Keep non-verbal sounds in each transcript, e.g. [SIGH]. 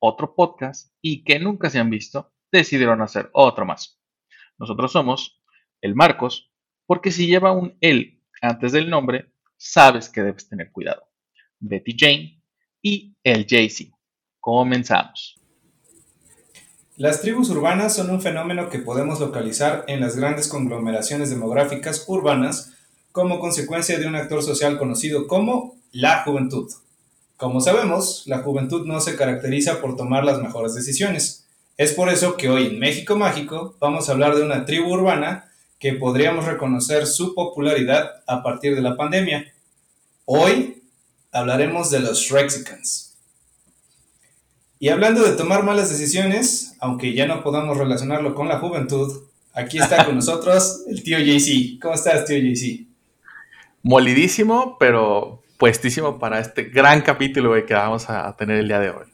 otro podcast y que nunca se han visto, decidieron hacer otro más. Nosotros somos el Marcos, porque si lleva un él antes del nombre, sabes que debes tener cuidado. Betty Jane y el Jay-Z. Comenzamos. Las tribus urbanas son un fenómeno que podemos localizar en las grandes conglomeraciones demográficas urbanas como consecuencia de un actor social conocido como la juventud. Como sabemos, la juventud no se caracteriza por tomar las mejores decisiones. Es por eso que hoy en México Mágico vamos a hablar de una tribu urbana que podríamos reconocer su popularidad a partir de la pandemia. Hoy hablaremos de los Shrexicans. Y hablando de tomar malas decisiones, aunque ya no podamos relacionarlo con la juventud, aquí está con [LAUGHS] nosotros el tío JC. ¿Cómo estás, tío JC? Molidísimo, pero puestísimo para este gran capítulo que vamos a tener el día de hoy.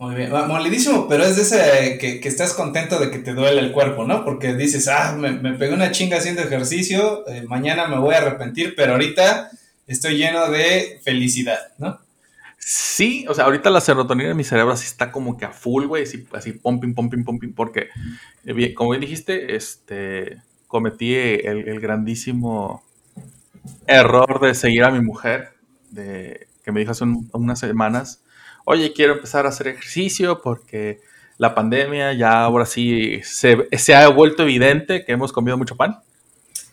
Muy bien, molidísimo, pero es de ese que, que estás contento de que te duele el cuerpo, ¿no? Porque dices, ah, me, me pegué una chinga haciendo ejercicio, eh, mañana me voy a arrepentir, pero ahorita estoy lleno de felicidad, ¿no? Sí, o sea, ahorita la serotonina en mi cerebro así está como que a full, güey, así, así pumping, pumping, pumping, porque, eh, como bien dijiste, este, cometí el, el grandísimo error de seguir a mi mujer, de, que me dijo hace un- unas semanas, oye, quiero empezar a hacer ejercicio porque la pandemia ya ahora sí se, se ha vuelto evidente que hemos comido mucho pan.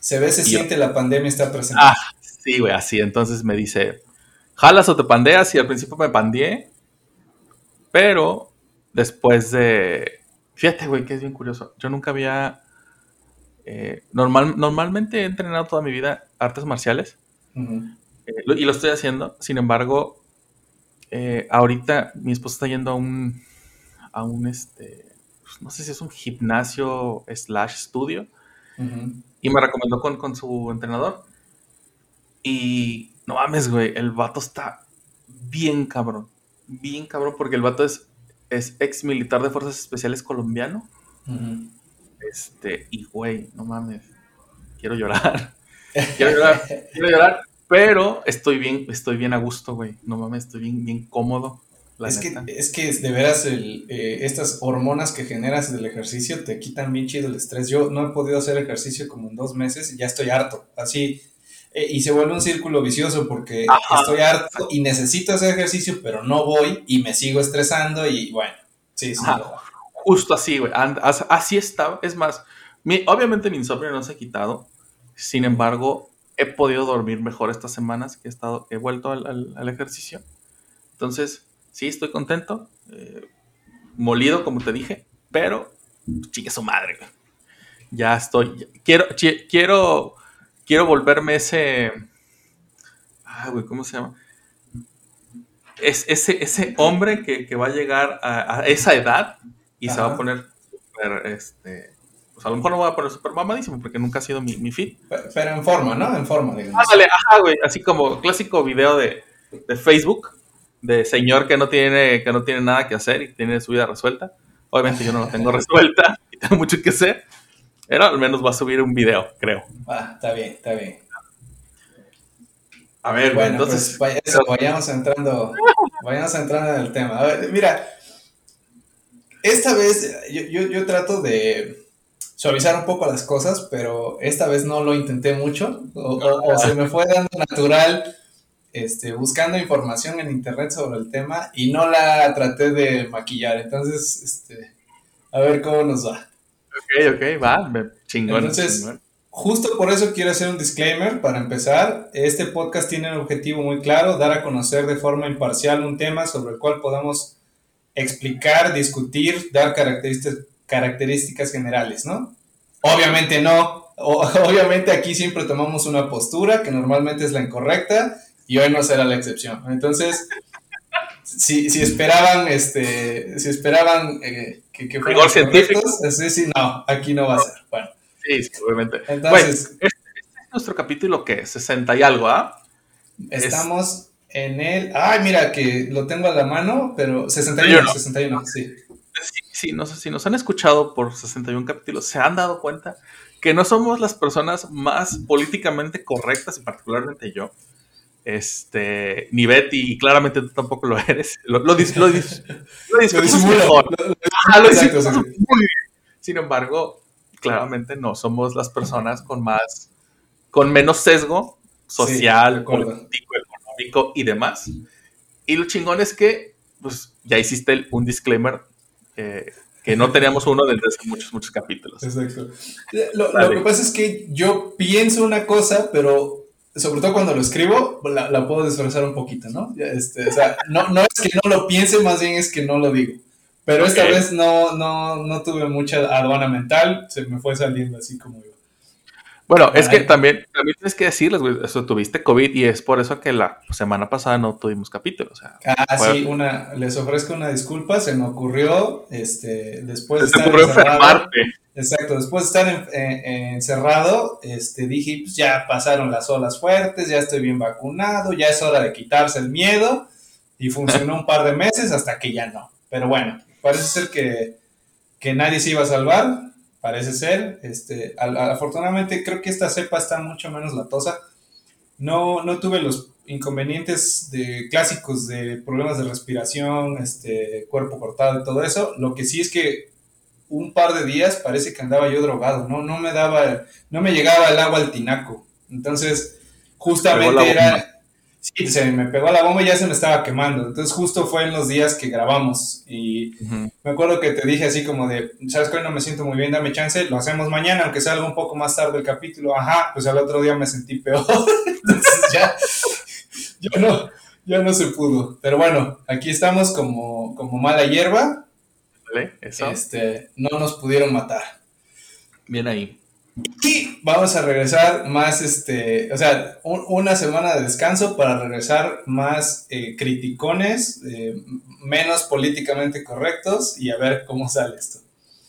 Se ve, se Y yo- siente, la pandemia está presente. Ah, sí, güey, así. Entonces me dice, ¿jalas o te pandeas? Y al principio me pandeé, pero después de... Fíjate, güey, que es bien curioso. Yo nunca había... eh, normal, normalmente he entrenado toda mi vida artes marciales Ujú. Eh, lo- y lo estoy haciendo. Sin embargo, eh, ahorita mi esposa está yendo a un... A un, este... pues, No sé si es un gimnasio slash estudio y me recomendó con, con su entrenador. Y no mames, güey, el vato está bien cabrón. Bien cabrón, porque el vato es, es ex militar de fuerzas especiales colombiano. Este, y güey, no mames, quiero llorar. [LAUGHS] quiero llorar, quiero llorar, pero estoy bien, estoy bien a gusto, güey. No mames, estoy bien, bien cómodo. La Es que, es que de veras el, eh, estas hormonas que generas del ejercicio te quitan bien chido el estrés. Yo no he podido hacer ejercicio como en dos meses y ya estoy harto. Así, eh, y se vuelve un círculo vicioso porque Ajá. estoy harto y necesito hacer ejercicio, pero no voy y me sigo estresando y bueno, sí, sí. Justo así, güey. Así estaba. Es más, mi- obviamente mi insomnio no se ha quitado. Sin embargo, he podido dormir mejor estas semanas que he estado, he vuelto al, al- al ejercicio. Entonces, sí, estoy contento. eh, molido, como te dije. Pero, chique su madre, güey. Ya estoy. quiero, quiero, quiero volverme ese. Ah, güey, ¿cómo se llama? Es ese, ese hombre que, que va a llegar a, a esa edad y se va a poner súper, este, pues a lo mejor no voy a poner súper mamadísimo porque nunca ha sido mi, mi fit. Pe- Pero en forma, ¿no? En forma, digamos. Ándale, ajá, güey, así como clásico video de, de Facebook, de señor que no tiene, que no tiene nada que hacer y tiene su vida resuelta. Obviamente yo no la tengo [LAUGHS] resuelta y tengo mucho que hacer, pero al menos va a subir un video, creo. Ah, está bien, está bien. A ver, güey, Bueno, entonces, pues vaya- eso, vayamos entrando, vayamos entrando en el tema. A ver, mira, esta vez yo, yo, yo trato de suavizar un poco las cosas, pero esta vez no lo intenté mucho, o, o- o se me fue dando natural, este, buscando información en internet sobre el tema y no la traté de maquillar. Entonces, este, a ver cómo nos va. ok, ok, va, chingón. Entonces, chingón. Justo por eso quiero hacer un disclaimer para empezar. Este podcast tiene un objetivo muy claro, dar a conocer de forma imparcial un tema sobre el cual podamos explicar, discutir, dar características, características generales, ¿no? Obviamente no. O- [LAUGHS] obviamente aquí siempre tomamos una postura que normalmente es la incorrecta y hoy no será la excepción. Entonces, si, si esperaban, este, si esperaban eh, que, que fueran correctos, sí, sí, no, aquí no va a ser. Bueno, Sí, sí, obviamente. Entonces- Güey, este, este es nuestro capítulo que 60 y algo, ¿ah? Es- estamos en el. Ay, mira, que lo tengo a la mano, pero 61, 61. 61, sí. Sí, sí, no sé si nos han escuchado por 61 capítulos, se han dado cuenta que no somos las personas más políticamente correctas, y particularmente yo. Este, ni Betty, y claramente tú tampoco lo eres. Lo, lo, dis- lo, dis- lo mejor. Ah, Exacto, sí. muy bien. Sin embargo, claramente no somos las personas con más, con menos sesgo social, acuerdo. político, económico y demás. Y lo chingón es que, pues, ya hiciste un disclaimer eh, que no teníamos uno desde hace muchos, muchos capítulos. Exacto. Lo, lo que pasa es que yo pienso una cosa, pero sobre todo cuando lo escribo, la, la puedo disfrazar un poquito, ¿no? Este, o sea, no, no es que no lo piense, más bien es que no lo digo. Pero esta vez no, no, no tuve mucha aduana mental, se me fue saliendo así como iba. Bueno, es que también, también tienes que decirles, güey, eso, tuviste COVID y es por eso que la semana pasada no tuvimos capítulo. O sea, Ah, sí, una, les ofrezco una disculpa, se me ocurrió, este, después de se te estar ocurrió encerrado- enfermarte. Exacto, después de estar en- en- en- encerrado, este, dije, pues ya pasaron las olas fuertes, ya estoy bien vacunado, ya es hora de quitarse el miedo, y funcionó un par de meses hasta que ya no. Pero bueno, parece ser que, que nadie se iba a salvar, parece ser. Este, al- al- afortunadamente creo que esta cepa está mucho menos latosa. No, no tuve los inconvenientes de, clásicos de problemas de respiración, este, cuerpo cortado y todo eso. Lo que sí es que un par de días parece que andaba yo drogado, ¿no? No me daba, no me llegaba el agua al tinaco. Entonces, justamente era... Sí, se me pegó la bomba y ya se me estaba quemando. Entonces, justo fue en los días que grabamos. Y me acuerdo que te dije así como de, ¿sabes que hoy no me siento muy bien? Dame chance, lo hacemos mañana, aunque salga un poco más tarde el capítulo. Ajá, pues al otro día me sentí peor. [LAUGHS] Entonces ya, ya no, ya no se pudo. Pero bueno, aquí estamos como, como mala hierba. ¿Vale? Eso. Este, no nos pudieron matar. Bien ahí. Y vamos a regresar más, este, o sea, un- una semana de descanso para regresar más eh, criticones, eh, menos políticamente correctos y a ver cómo sale esto.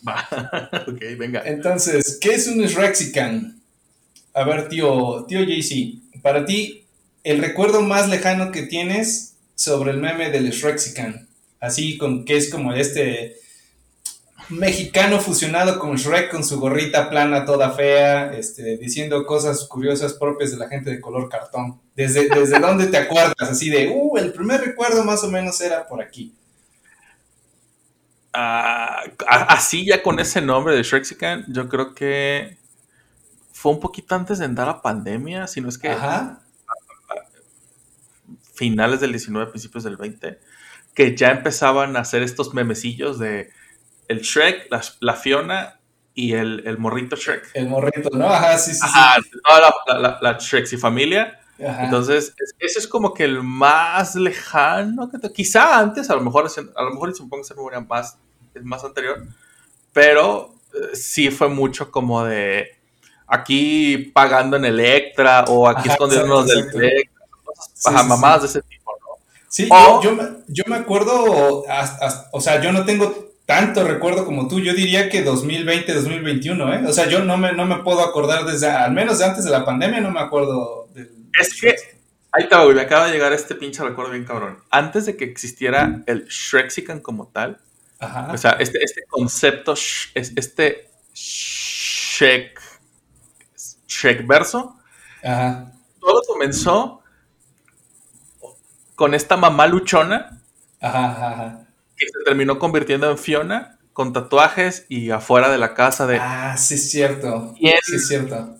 Va. [LAUGHS] ok, venga. Entonces, ¿qué es un Shrexican? A ver, tío, tío JC, para ti, el recuerdo más lejano que tienes sobre el meme del Shrexican, así con que es como este mexicano fusionado con Shrek con su gorrita plana toda fea, este, diciendo cosas curiosas propias de la gente de color cartón. ¿Desde, desde [LAUGHS] dónde te acuerdas? Así de, uh, el primer recuerdo más o menos era por aquí. Ah, así ya con ese nombre de Shrexican, yo creo que fue un poquito antes de entrar a pandemia, si no es que Ajá. finales del 19, principios del 20, que ya empezaban a hacer estos memecillos de el Shrek, la, la Fiona y el, el morrito Shrek. El morrito, ¿no? Ajá, sí, sí, sí. Ajá, toda la, la, la, Shrek y familia. Ajá. Entonces, es- ese es como que el más lejano que te- Quizá antes, a lo mejor, a lo mejor y supongo que memoria más, es más anterior, pero eh, sí fue mucho como de aquí pagando en Electra o aquí escondiéndonos del Electra, cosas, Sí, ajá, sí, de ese tipo, ¿no? Sí, O- yo, yo, me- yo me acuerdo, hasta- hasta- o sea, yo no tengo tanto recuerdo como tú, yo diría que 2020, 2021, ¿eh? O sea, yo no me, no me puedo acordar desde, al menos antes de la pandemia, no me acuerdo del... Es que- Ahí está, güey, me acaba de llegar este pinche recuerdo bien cabrón. Antes de que existiera el Shrexican como tal, Ajá. O sea, este, este concepto, este Shrek, Shrek verso, Ajá. todo comenzó con esta mamá luchona Ajá, ajá, ajá. Que se terminó convirtiendo en Fiona con tatuajes y afuera de la casa de Ah, sí es cierto. ¿Quién? Sí es cierto.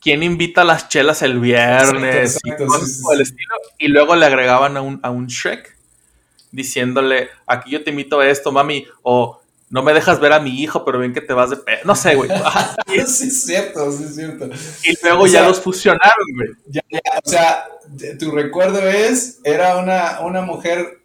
quién invita a las chelas el viernes Exacto, y exacto, cosas sí, sí, por el sí. estilo. Y luego le agregaban a un, a un Shrek diciéndole, aquí yo te invito a esto, mami, o no me dejas ver a mi hijo, pero bien que te vas de pe... No sé, güey. [LAUGHS] sí es cierto, sí es cierto. Y luego O ya sea- los fusionaron, güey. Ya, ya, o sea, tu recuerdo es, era una, una mujer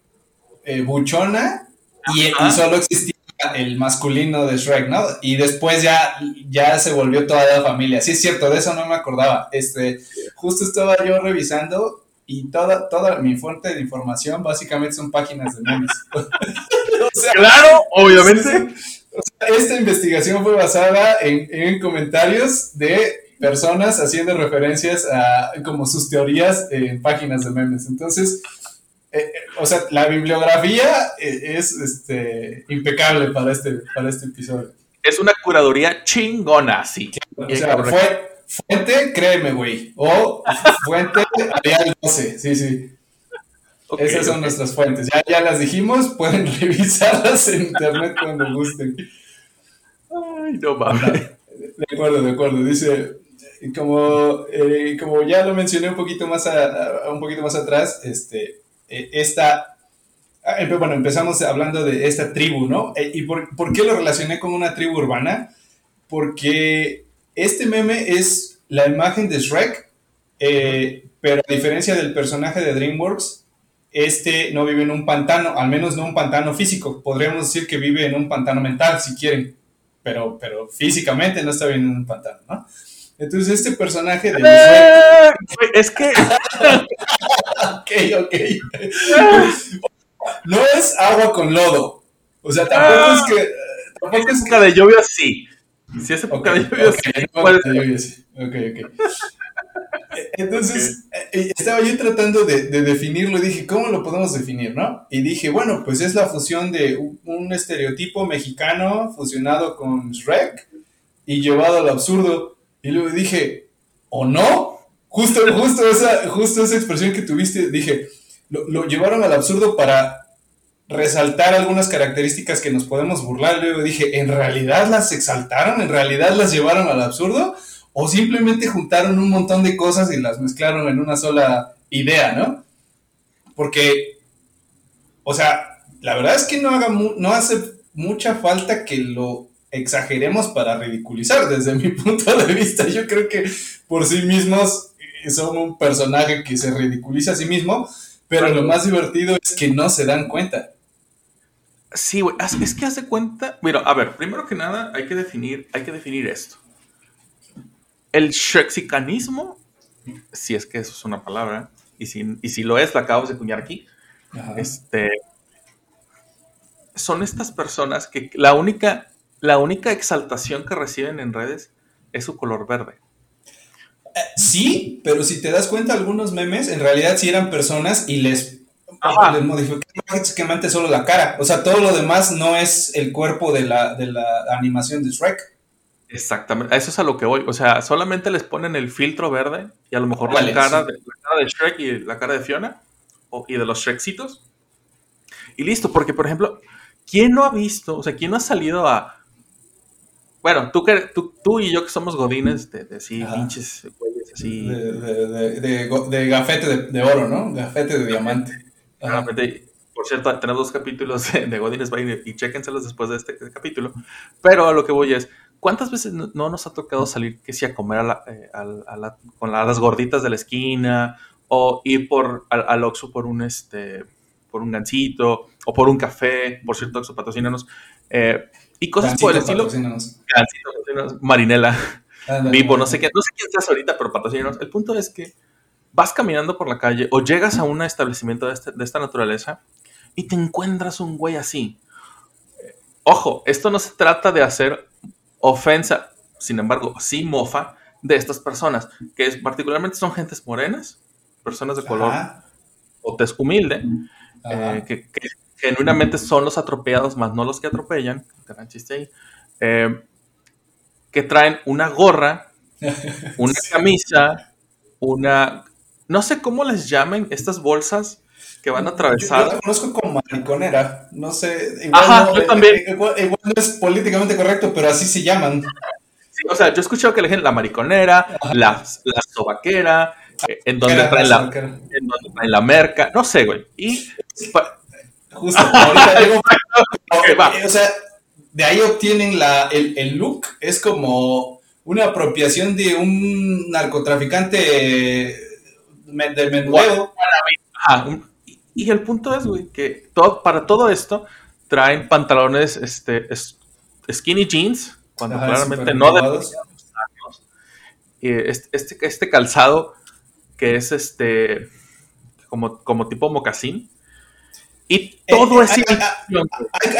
eh, buchona y, solo existía el masculino de Shrek, ¿no? Y después ya, ya se volvió toda la familia. Sí, es cierto, de eso no me acordaba. Este, justo estaba yo revisando y toda, toda mi fuente de información básicamente son páginas de memes. [LAUGHS] O sea, claro, obviamente. [LAUGHS] o sea, esta investigación fue basada en, en comentarios de personas haciendo referencias a como sus teorías en páginas de memes. Entonces, eh, eh, o sea, la bibliografía eh, es este, impecable para este, para este episodio. Es una curaduría chingona, sí. O sea, fue, fuente, créeme, güey. O fuente, Arial 12, sí, sí. Esas son nuestras fuentes. Ya, ya las dijimos, [LAUGHS] pueden revisarlas en internet cuando gusten. Ay, no mames. De acuerdo, de acuerdo. Dice, como, eh, como ya lo mencioné un poquito más, a- a- un poquito más atrás, este, esta, ah, bueno, empezamos hablando de esta tribu, ¿no? Eh, ¿Y por, por qué lo relacioné con una tribu urbana? Porque este meme es la imagen de Shrek, eh, pero a diferencia del personaje de DreamWorks, este no vive en un pantano, al menos no un pantano físico. Podríamos decir que vive en un pantano mental, si quieren pero, pero físicamente no está bien en un pantano, ¿no? Entonces este personaje de [LAUGHS] Eh, es que [LAUGHS] ok, ok, [LAUGHS] no es agua con lodo, o sea, tampoco es que, tampoco es que, época de lluvia sí. Si es época de lluvia ok, sí. no, de lluvia, sí. Ok, ok. Entonces, eh, estaba yo tratando de, de definirlo y dije, ¿cómo lo podemos definir, no? Y dije, bueno, pues es la fusión de un, un estereotipo mexicano fusionado con Shrek y llevado al absurdo. Y luego dije, ¿o no? Justo, justo, esa, justo esa expresión que tuviste, dije, lo, lo llevaron al absurdo para resaltar algunas características que nos podemos burlar. Luego dije, ¿en realidad las exaltaron? ¿En realidad las llevaron al absurdo? ¿O simplemente juntaron un montón de cosas y las mezclaron en una sola idea, ¿no? Porque, o sea, la verdad es que no, haga no hace mucha falta que lo exageremos para ridiculizar. Desde mi punto de vista, yo creo que por sí mismos son un personaje que se ridiculiza a sí mismo, pero lo más divertido es que no se dan cuenta. Sí, güey. Es que hace cuenta. Mira, a ver, primero que nada, hay que definir, hay que definir esto. El shrexicanismo, si es que eso es una palabra, y si, y si lo es, la acabamos de acuñar aquí. Ajá. Este. Son estas personas que la única, la única exaltación que reciben en redes es su color verde. Sí, pero si te das cuenta, algunos memes en realidad sí eran personas y les, les modificaron solo la cara. O sea, todo lo demás no es el cuerpo de la, de la animación de Shrek. Exactamente, eso es a lo que voy. O sea, solamente les ponen el filtro verde y a lo mejor la cara, sí. de, la cara de Shrek y la cara de Fiona o- y de los Shreksitos. Y listo, porque por ejemplo, ¿quién no ha visto, o sea, quién no ha salido a... Bueno, tú, que, tú, tú y yo que somos godines de, de así, Ajá. pinches güeyes así... De, de, de, de gafete de, de oro, ¿no? Gafete de diamante. Ajá. Realmente, por cierto, tenemos dos capítulos de, Godines y chéquenselos después de este, capítulo. Pero a lo que voy es, ¿cuántas veces no, no nos ha tocado salir que sí a comer a la- eh, al- a la- con la- las gorditas de la esquina o ir por al, Oxxo por un este por un gansito o por un café, por cierto, Oxxo patrocínanos, eh, y cosas por el estilo. Marinela. Vivo, no sé qué, no sé quién seas ahorita, pero patrocínanos. El punto es que vas caminando por la calle o llegas a un establecimiento de, este- de esta naturaleza y te encuentras un güey así. Eh, Ojo, esto no se trata de hacer ofensa, sin embargo, sí mofa de estas personas, que es, particularmente son gentes morenas, personas de color Ajá, o tez humilde, eh, que, que genuinamente son los atropellados, más no los que atropellan, gran chiste ahí, eh, que traen una gorra, [LAUGHS] una camisa, una... No sé cómo les llamen estas bolsas que van Yo, yo atravesadas. la conozco como mariconera. No sé. Igual Ajá, no, yo también. eh, Igual, igual no es políticamente correcto, pero así se llaman. Sí, o sea, yo he escuchado que le dicen la mariconera, la, la sobaquera, eh, en donde traen la, en donde traen la merca, no sé, güey. Y Justo, [LAUGHS] ahorita digo, eh, o sea, de ahí obtienen la, el, el look, es como una apropiación de un narcotraficante de menudeo. Ajá, un- y, el punto es, güey, que todo, para todo esto traen pantalones este, es- skinny jeans, cuando Ajá, claramente no deberían usarlos. Y este, este, este calzado que es este como, como tipo mocasín. Y todo Eh,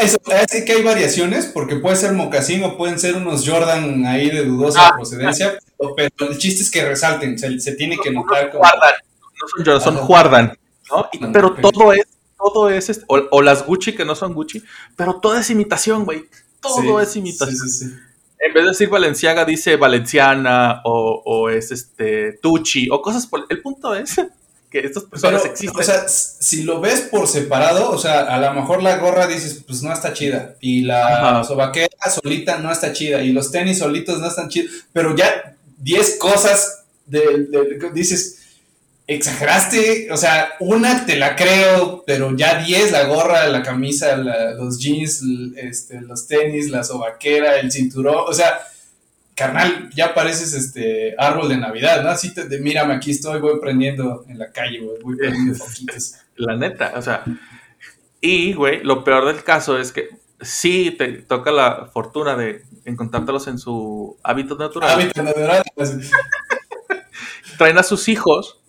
es así que hay variaciones, porque puede ser mocasín o pueden ser unos Jordan ahí de dudosa Ah. procedencia, pero el chiste es que resalten, se, se tiene que notar como... Juardan, no son Jordan, son Ajá. Juardan, ¿no? Y- Ah, pero todo es, todo es, este- o, o las Gucci que no son Gucci, pero todo es imitación, güey. Todo Sí, es imitación. sí, sí, sí. En vez de decir Valenciaga, dice Valenciana, o, o es este Tucci, o cosas por... El punto es que estas personas Pero, existen. o sea, si lo ves por separado, o sea, a lo mejor la gorra dices, pues no está chida. Y la sobaquera solita no está chida. Y los tenis solitos no están chidos. Pero ya 10 cosas de, de- dices, exageraste. O sea, una te la creo, pero ya 10, la gorra, la camisa, la- los jeans, este, los tenis, la sobaquera, el cinturón. O sea, carnal, ya pareces este árbol de Navidad, ¿no? Así te, de, mírame, aquí estoy, voy prendiendo en la calle, güey, voy prendiendo [LAUGHS] foquitos. La neta, o sea. Y, güey, lo peor del caso es que sí te toca la fortuna de encontrártelos en su hábitat natural. Hábitat natural. pues, [LAUGHS] Traen a sus hijos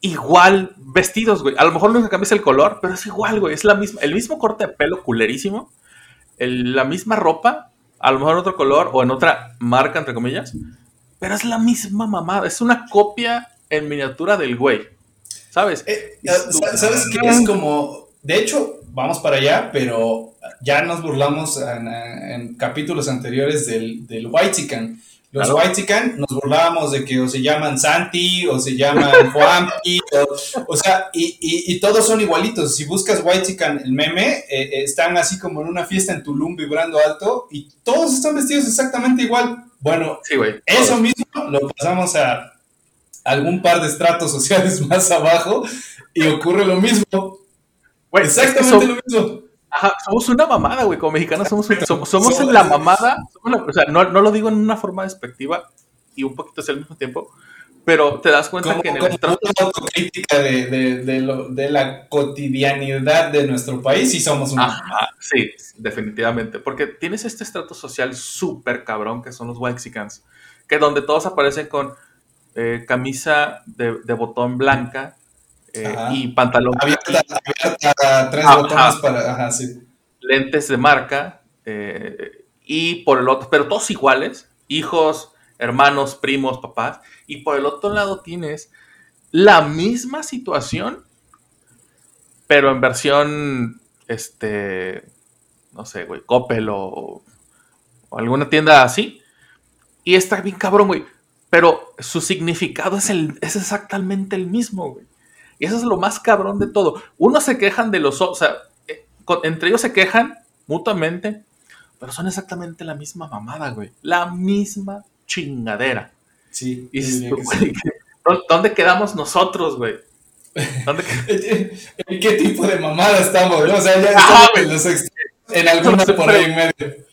igual vestidos, güey. A lo mejor nunca cambias el color, pero es igual, güey. Es la misma, el mismo corte de pelo culerísimo, el- la misma ropa, a lo mejor otro color o en otra marca, entre comillas, pero es la misma mamada. Es una copia en miniatura del güey. ¿Sabes? Eh, sa- ¿Sabes qué? Es como, de hecho, vamos para allá, pero ya nos burlamos en, en capítulos anteriores del, del Whitezican. Los Claro. Whitezican nos burlábamos de que o se llaman Santi o se llaman [LAUGHS] Juanpi, o, o sea, y, y- y todos son igualitos. Si buscas Whitezican, el meme, eh, eh, están así como en una fiesta en Tulum vibrando alto y todos están vestidos exactamente igual. Bueno, Sí, eso mismo lo pasamos a algún par de estratos sociales [LAUGHS] más abajo y ocurre lo mismo. Que Exactamente lo mismo. Ajá, somos una mamada, güey. Como mexicanos somos, un- somos, somos la mamada. somos la- o sea, no, no lo digo en una forma despectiva y un poquito así al mismo tiempo, pero te das cuenta Como, que en el como estrato una autocrítica de, de, de, lo- de la cotidianidad de nuestro país y somos una. Ajá, sí, definitivamente. Porque tienes este estrato social súper cabrón que son los Wexicans. Que donde todos aparecen con eh, camisa de, de botón blanca eh, y pantalón Abierta, abierta, tres Ajá. botones para. Ajá, sí. lentes de marca eh, y por el otro, pero todos iguales, hijos, hermanos, primos, papás, y por el otro lado tienes la misma situación, pero en versión, este, no sé, güey, Coppel o, o alguna tienda así, y está bien cabrón, güey, pero su significado es, el, es exactamente el mismo, güey. Y eso es lo más cabrón de todo. Unos se quejan de los, o sea, eh, entre ellos se quejan mutuamente, pero son exactamente la misma mamada, güey. La misma chingadera. Sí. Y dices diría tú, que sí. güey, ¿dó- ¿dónde quedamos nosotros, güey? ¿Dónde [LAUGHS] qued- ¿En qué tipo de mamada estamos? no? O sea, ya Ajá, [LAUGHS] estamos en los en alguna por ahí en medio.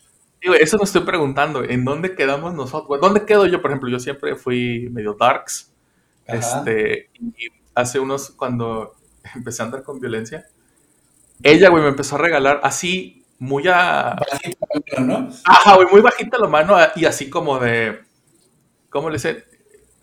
Eso me estoy preguntando, ¿en dónde quedamos nosotros? ¿Dónde quedo yo, por ejemplo? Yo siempre fui medio darks. Ajá. Este, y hace unos, cuando [LAUGHS] empecé a andar con violencia, ella, güey, me empezó a regalar así, muy a, Bajito, ¿no? Ajá, güey, muy bajita la mano ah, y así como de, ¿cómo le dice?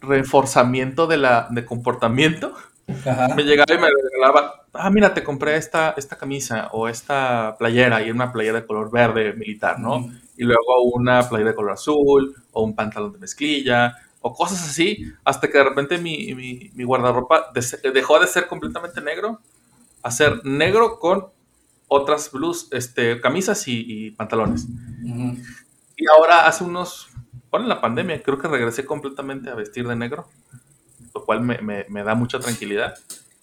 Reforzamiento de la de comportamiento. Ajá. Me llegaba y me regalaba, ah, mira, te compré esta, esta camisa o esta playera y una playera de color verde militar, ¿no? Ujú. Y luego una playera de color azul o un pantalón de mezclilla o cosas así, hasta que de repente mi, mi, mi guardarropa dejó de ser completamente negro a ser negro con otras blues, este, camisas y- y pantalones. Ujú. Y ahora hace unos, bueno, en la pandemia, creo que regresé completamente a vestir de negro, lo cual me, me- me da mucha tranquilidad,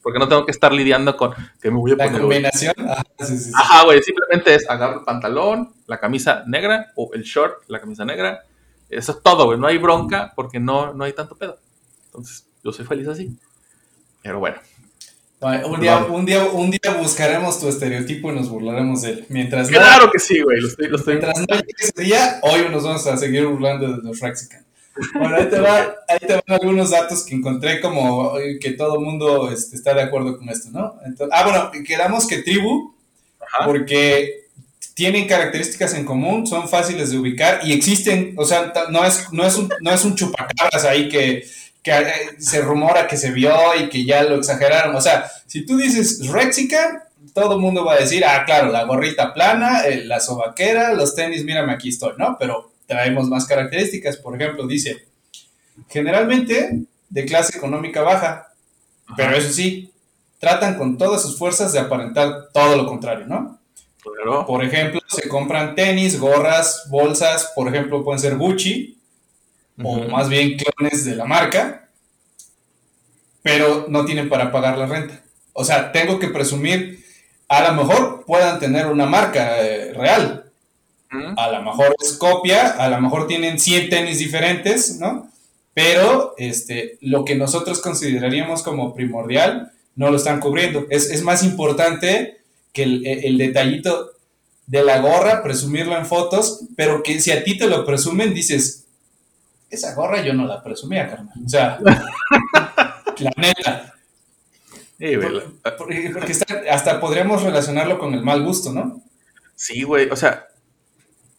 porque no tengo que estar lidiando con que me voy a La poner hoy. combinación. Ajá, sí, sí, sí. Ajá, güey, simplemente es agarro el pantalón, la camisa negra, o el short, la camisa negra, eso es todo, güey, no hay bronca porque no, no hay tanto pedo. Entonces, yo soy feliz así. Pero bueno, Un día, un, día, un día buscaremos tu estereotipo y nos burlaremos de él. Mientras no, claro que sí, güey, lo estoy, lo estoy mientras no llegue ese día, hoy nos vamos a seguir burlando de los Raxican. Bueno, ahí te, va, ahí te van algunos datos que encontré como eh, que todo mundo este, está de acuerdo con esto, ¿no? Entonces, ah, bueno, quedamos que tribu, Ajá. porque tienen características en común, son fáciles de ubicar y existen, o sea, no es, no es, un, no es un chupacabras ahí que, que eh, se rumora que se vio y que ya lo exageraron. O sea, si tú dices Rexican, todo el mundo va a decir, ah, claro, la gorrita plana, eh, la sobaquera, los tenis, mírame, aquí estoy, ¿no? Pero traemos más características. Por ejemplo, dice, generalmente de clase económica baja, pero eso sí, tratan con todas sus fuerzas de aparentar todo lo contrario, ¿no? Por ejemplo, se compran tenis, gorras, bolsas, por ejemplo, pueden ser Gucci, o más bien clones de la marca, pero no tienen para pagar la renta. O sea, tengo que presumir, a lo mejor puedan tener una marca eh, real, a lo mejor es copia, a lo mejor tienen 100 tenis diferentes, ¿no? Pero este, lo que nosotros consideraríamos como primordial no lo están cubriendo. Es, más importante que el, detallito de la gorra, presumirlo en fotos, pero que si a ti te lo presumen, dices, esa gorra yo no la presumía, carnal. O sea, [LAUGHS] la neta. porque, hasta podríamos relacionarlo con el mal gusto, ¿no? Sí, güey. O sea,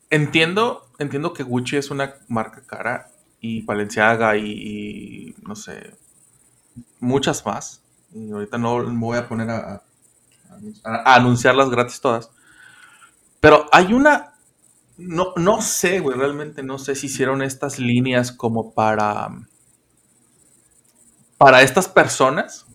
entiendo, entiendo que Gucci es una marca cara y Balenciaga y no sé, muchas más y ahorita no me voy a poner a, anunciarlas gratis todas. Pero hay una, no, no sé, güey, realmente no sé si hicieron estas líneas como para, para estas personas.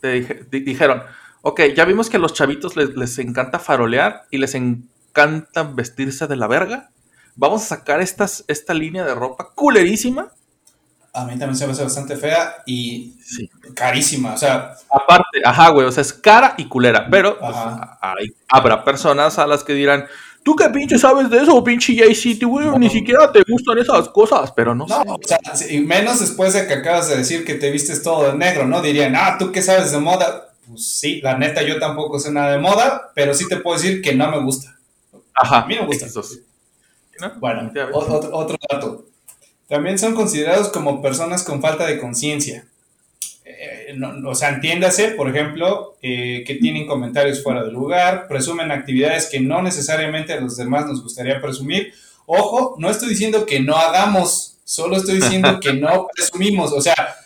Te dijeron, ok, ya vimos que a los chavitos les, les encanta farolear y les encanta vestirse de la verga. Vamos a sacar estas, esta línea de ropa culerísima a mí también se me hace bastante fea y carísima. O sea. Aparte, ajá, güey, o sea, es cara y culera. Pero pues, habrá personas a las que dirán. ¿Tú qué pinche sabes de eso, pinche JC? güey? Ni siquiera te gustan esas cosas, pero no, no O sea, y menos después de que acabas de decir que te vistes todo de negro, ¿no? Dirían, ah, ¿tú qué sabes de moda? Pues sí, la neta, yo tampoco sé nada de moda, pero sí te puedo decir que no me gusta. Ajá. A mí me gusta. Bueno, otro, otro dato. También son considerados como personas con falta de conciencia. Eh, o sea, entiéndase, por ejemplo, eh, que tienen comentarios fuera de lugar, presumen actividades que no necesariamente a los demás nos gustaría presumir. Ojo, no estoy diciendo que no hagamos, solo estoy diciendo que no [LAUGHS] presumimos. O sea,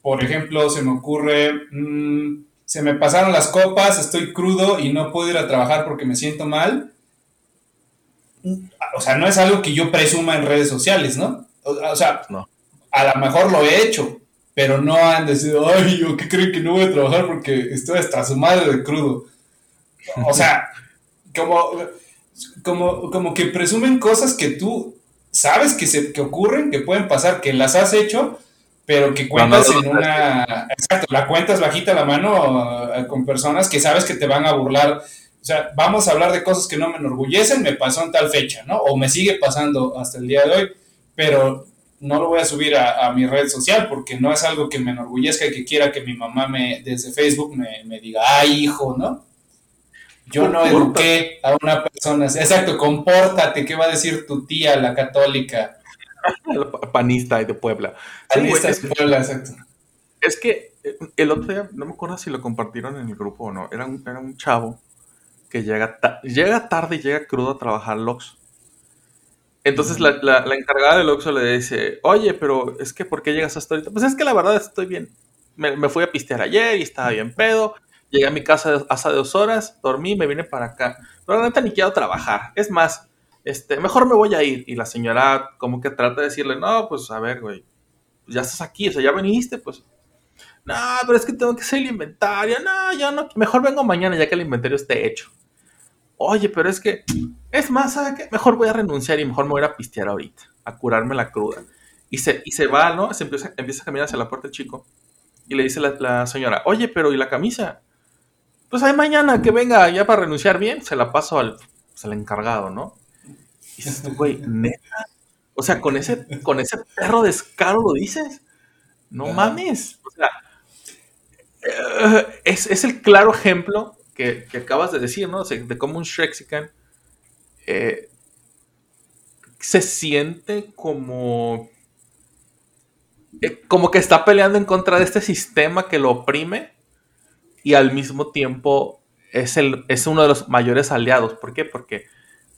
por ejemplo, se me ocurre, mm, se me pasaron las copas, estoy crudo y no puedo ir a trabajar porque me siento mal. O sea, no es algo que yo presuma en redes sociales, ¿no? O, sea, a lo mejor lo he hecho, pero no han decidido, ay, yo qué creen que no voy a trabajar porque estoy hasta su madre de crudo. O sea, [LAUGHS] como, como, como que presumen cosas que tú sabes que, se, que ocurren, que pueden pasar, que las has hecho, pero que cuentas en una... Exacto, la cuentas bajita la mano eh, con personas que sabes que te van a burlar. O sea, vamos a hablar de cosas que no me enorgullecen, me pasó en tal fecha, ¿no? O me sigue pasando hasta el día de hoy pero no lo voy a subir a, mi red social porque no es algo que me enorgullezca y que quiera que mi mamá me desde Facebook me, diga, ay hijo, ¿no? Yo no eduqué a una persona, exacto, compórtate, ¿qué va a decir tu tía, la católica? Panista de Puebla. Panista de Puebla, exacto. Es que eh, el otro día, no me acuerdo si lo compartieron en el grupo o no, era un, era un chavo que llega, llega tarde y llega crudo a trabajar Lox. Entonces la, la, encargada del Oxxo le dice, oye, pero es que ¿por qué llegas hasta ahorita? Pues es que la verdad estoy bien. Me, fui a pistear ayer y estaba bien pedo. Llegué a mi casa hace dos horas, dormí, me vine para acá. Pero la neta ni quiero trabajar. Es más, este, mejor me voy a ir. Y la señora como que trata de decirle, no, pues a ver, güey, ya estás aquí, o sea, ya viniste, pues. No, pero es que tengo que hacer el inventario. No, ya no, mejor vengo mañana ya que el inventario esté hecho oye, pero es que, es más, ¿sabe qué? Mejor voy a renunciar y mejor me voy a pistear ahorita, a curarme la cruda. Y se, y se va, ¿no? Se empieza, empieza a caminar hacia la puerta el chico. Y le dice la, la señora, oye, pero ¿y la camisa? Pues ahí mañana que venga ya para renunciar bien, se la paso al, pues, al encargado, ¿no? Y dices güey, neta. O sea, con ese, con ese perro descaro lo dices. No mames. O sea, eh, es, es, el claro ejemplo que, acabas de decir, ¿no? de cómo un Shrexican eh, se siente como. Eh, como que está peleando en contra de este sistema que lo oprime y al mismo tiempo es, el, es uno de los mayores aliados. ¿Por qué? Porque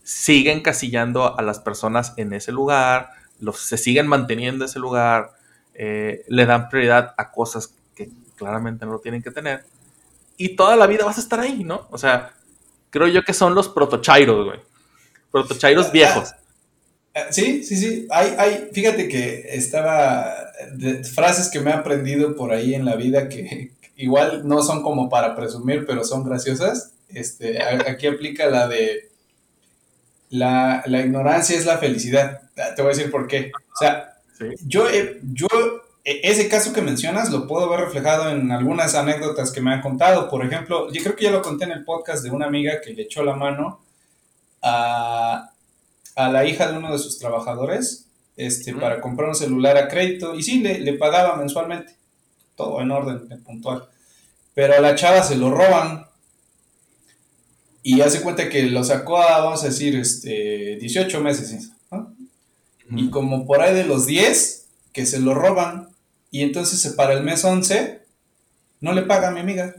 siguen casillando a las personas en ese lugar, los, se siguen manteniendo en ese lugar, eh, le dan prioridad a cosas que claramente no lo tienen que tener. Y toda la vida vas a estar ahí, ¿no? O sea, creo yo que son los protochairos, güey. Protochairos viejos. Eh, sí, sí, sí. Hay, hay, fíjate que estaba de frases que me he aprendido por ahí en la vida que [LAUGHS] igual no son como para presumir, pero son graciosas. Este, aquí aplica la de la, ignorancia es la felicidad. Ah, te voy a decir por qué. O sea, yo, yo, e, ese caso que mencionas lo puedo ver reflejado en algunas anécdotas que me han contado. Por ejemplo, yo creo que ya lo conté en el podcast de una amiga que le echó la mano a, a la hija de uno de sus trabajadores este, para comprar un celular a crédito y sí, le, le pagaba mensualmente, todo en orden, puntual. Pero a la chava se lo roban y hace cuenta que lo sacó a, vamos a decir, este, 18 meses. Y como por ahí de los 10, que se lo roban, y entonces para el mes 11, no le paga a mi amiga.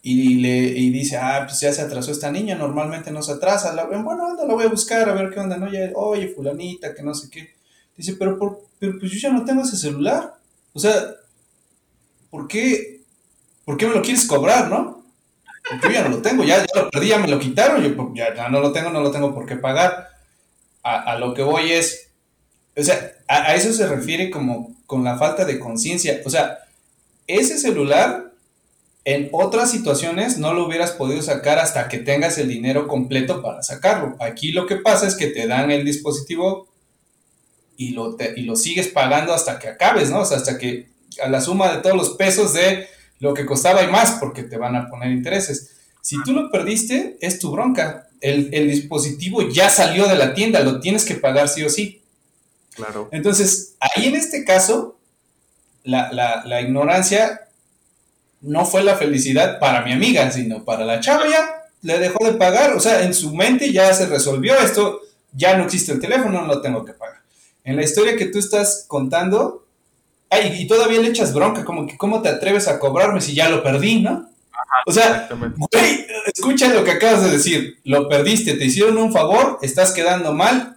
Y, le, y dice, ah, pues ya se atrasó esta niña, normalmente no se atrasa. Bueno, anda, la voy a buscar a ver qué onda, ¿no? Ya, oye, fulanita, que no sé qué. Dice, pero, por, pero pues yo ya no tengo ese celular. O sea, ¿por qué, ¿por qué me lo quieres cobrar, no? Porque yo ya no lo tengo, ya, ya lo perdí, ya me lo quitaron, yo ya, ya, no lo tengo, no lo tengo por qué pagar. A, a lo que voy es, o sea, a, a eso se refiere como con la falta de conciencia. O sea, ese celular en otras situaciones no lo hubieras podido sacar hasta que tengas el dinero completo para sacarlo. Aquí lo que pasa es que te dan el dispositivo y lo, y lo sigues pagando hasta que acabes, ¿no? O sea, hasta que a la suma de todos los pesos de lo que costaba y más, porque te van a poner intereses. Si tú lo perdiste, es tu bronca. El, dispositivo ya salió de la tienda, lo tienes que pagar sí o sí. Claro. Entonces, ahí en este caso, la, la ignorancia no fue la felicidad para mi amiga, sino para la chava ya le dejó de pagar, o sea, en su mente ya se resolvió esto, ya no existe el teléfono, no lo tengo que pagar. En la historia que tú estás contando, ay, y todavía le echas bronca, como que cómo te atreves a cobrarme si ya lo perdí, ¿no? o sea, güey, escucha lo que acabas de decir, lo perdiste, te hicieron un favor, estás quedando mal,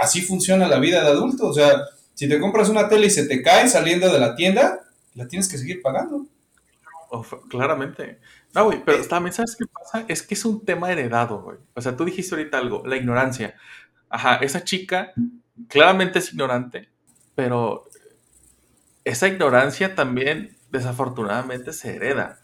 así funciona la vida de adulto, o sea, si te compras una tele y se te cae saliendo de la tienda, la tienes que seguir pagando claramente. No, güey, pero también sabes qué pasa, es que es un tema heredado, güey. O sea, tú dijiste ahorita algo, la ignorancia. Ajá, esa chica claramente es ignorante, pero esa ignorancia también desafortunadamente se hereda.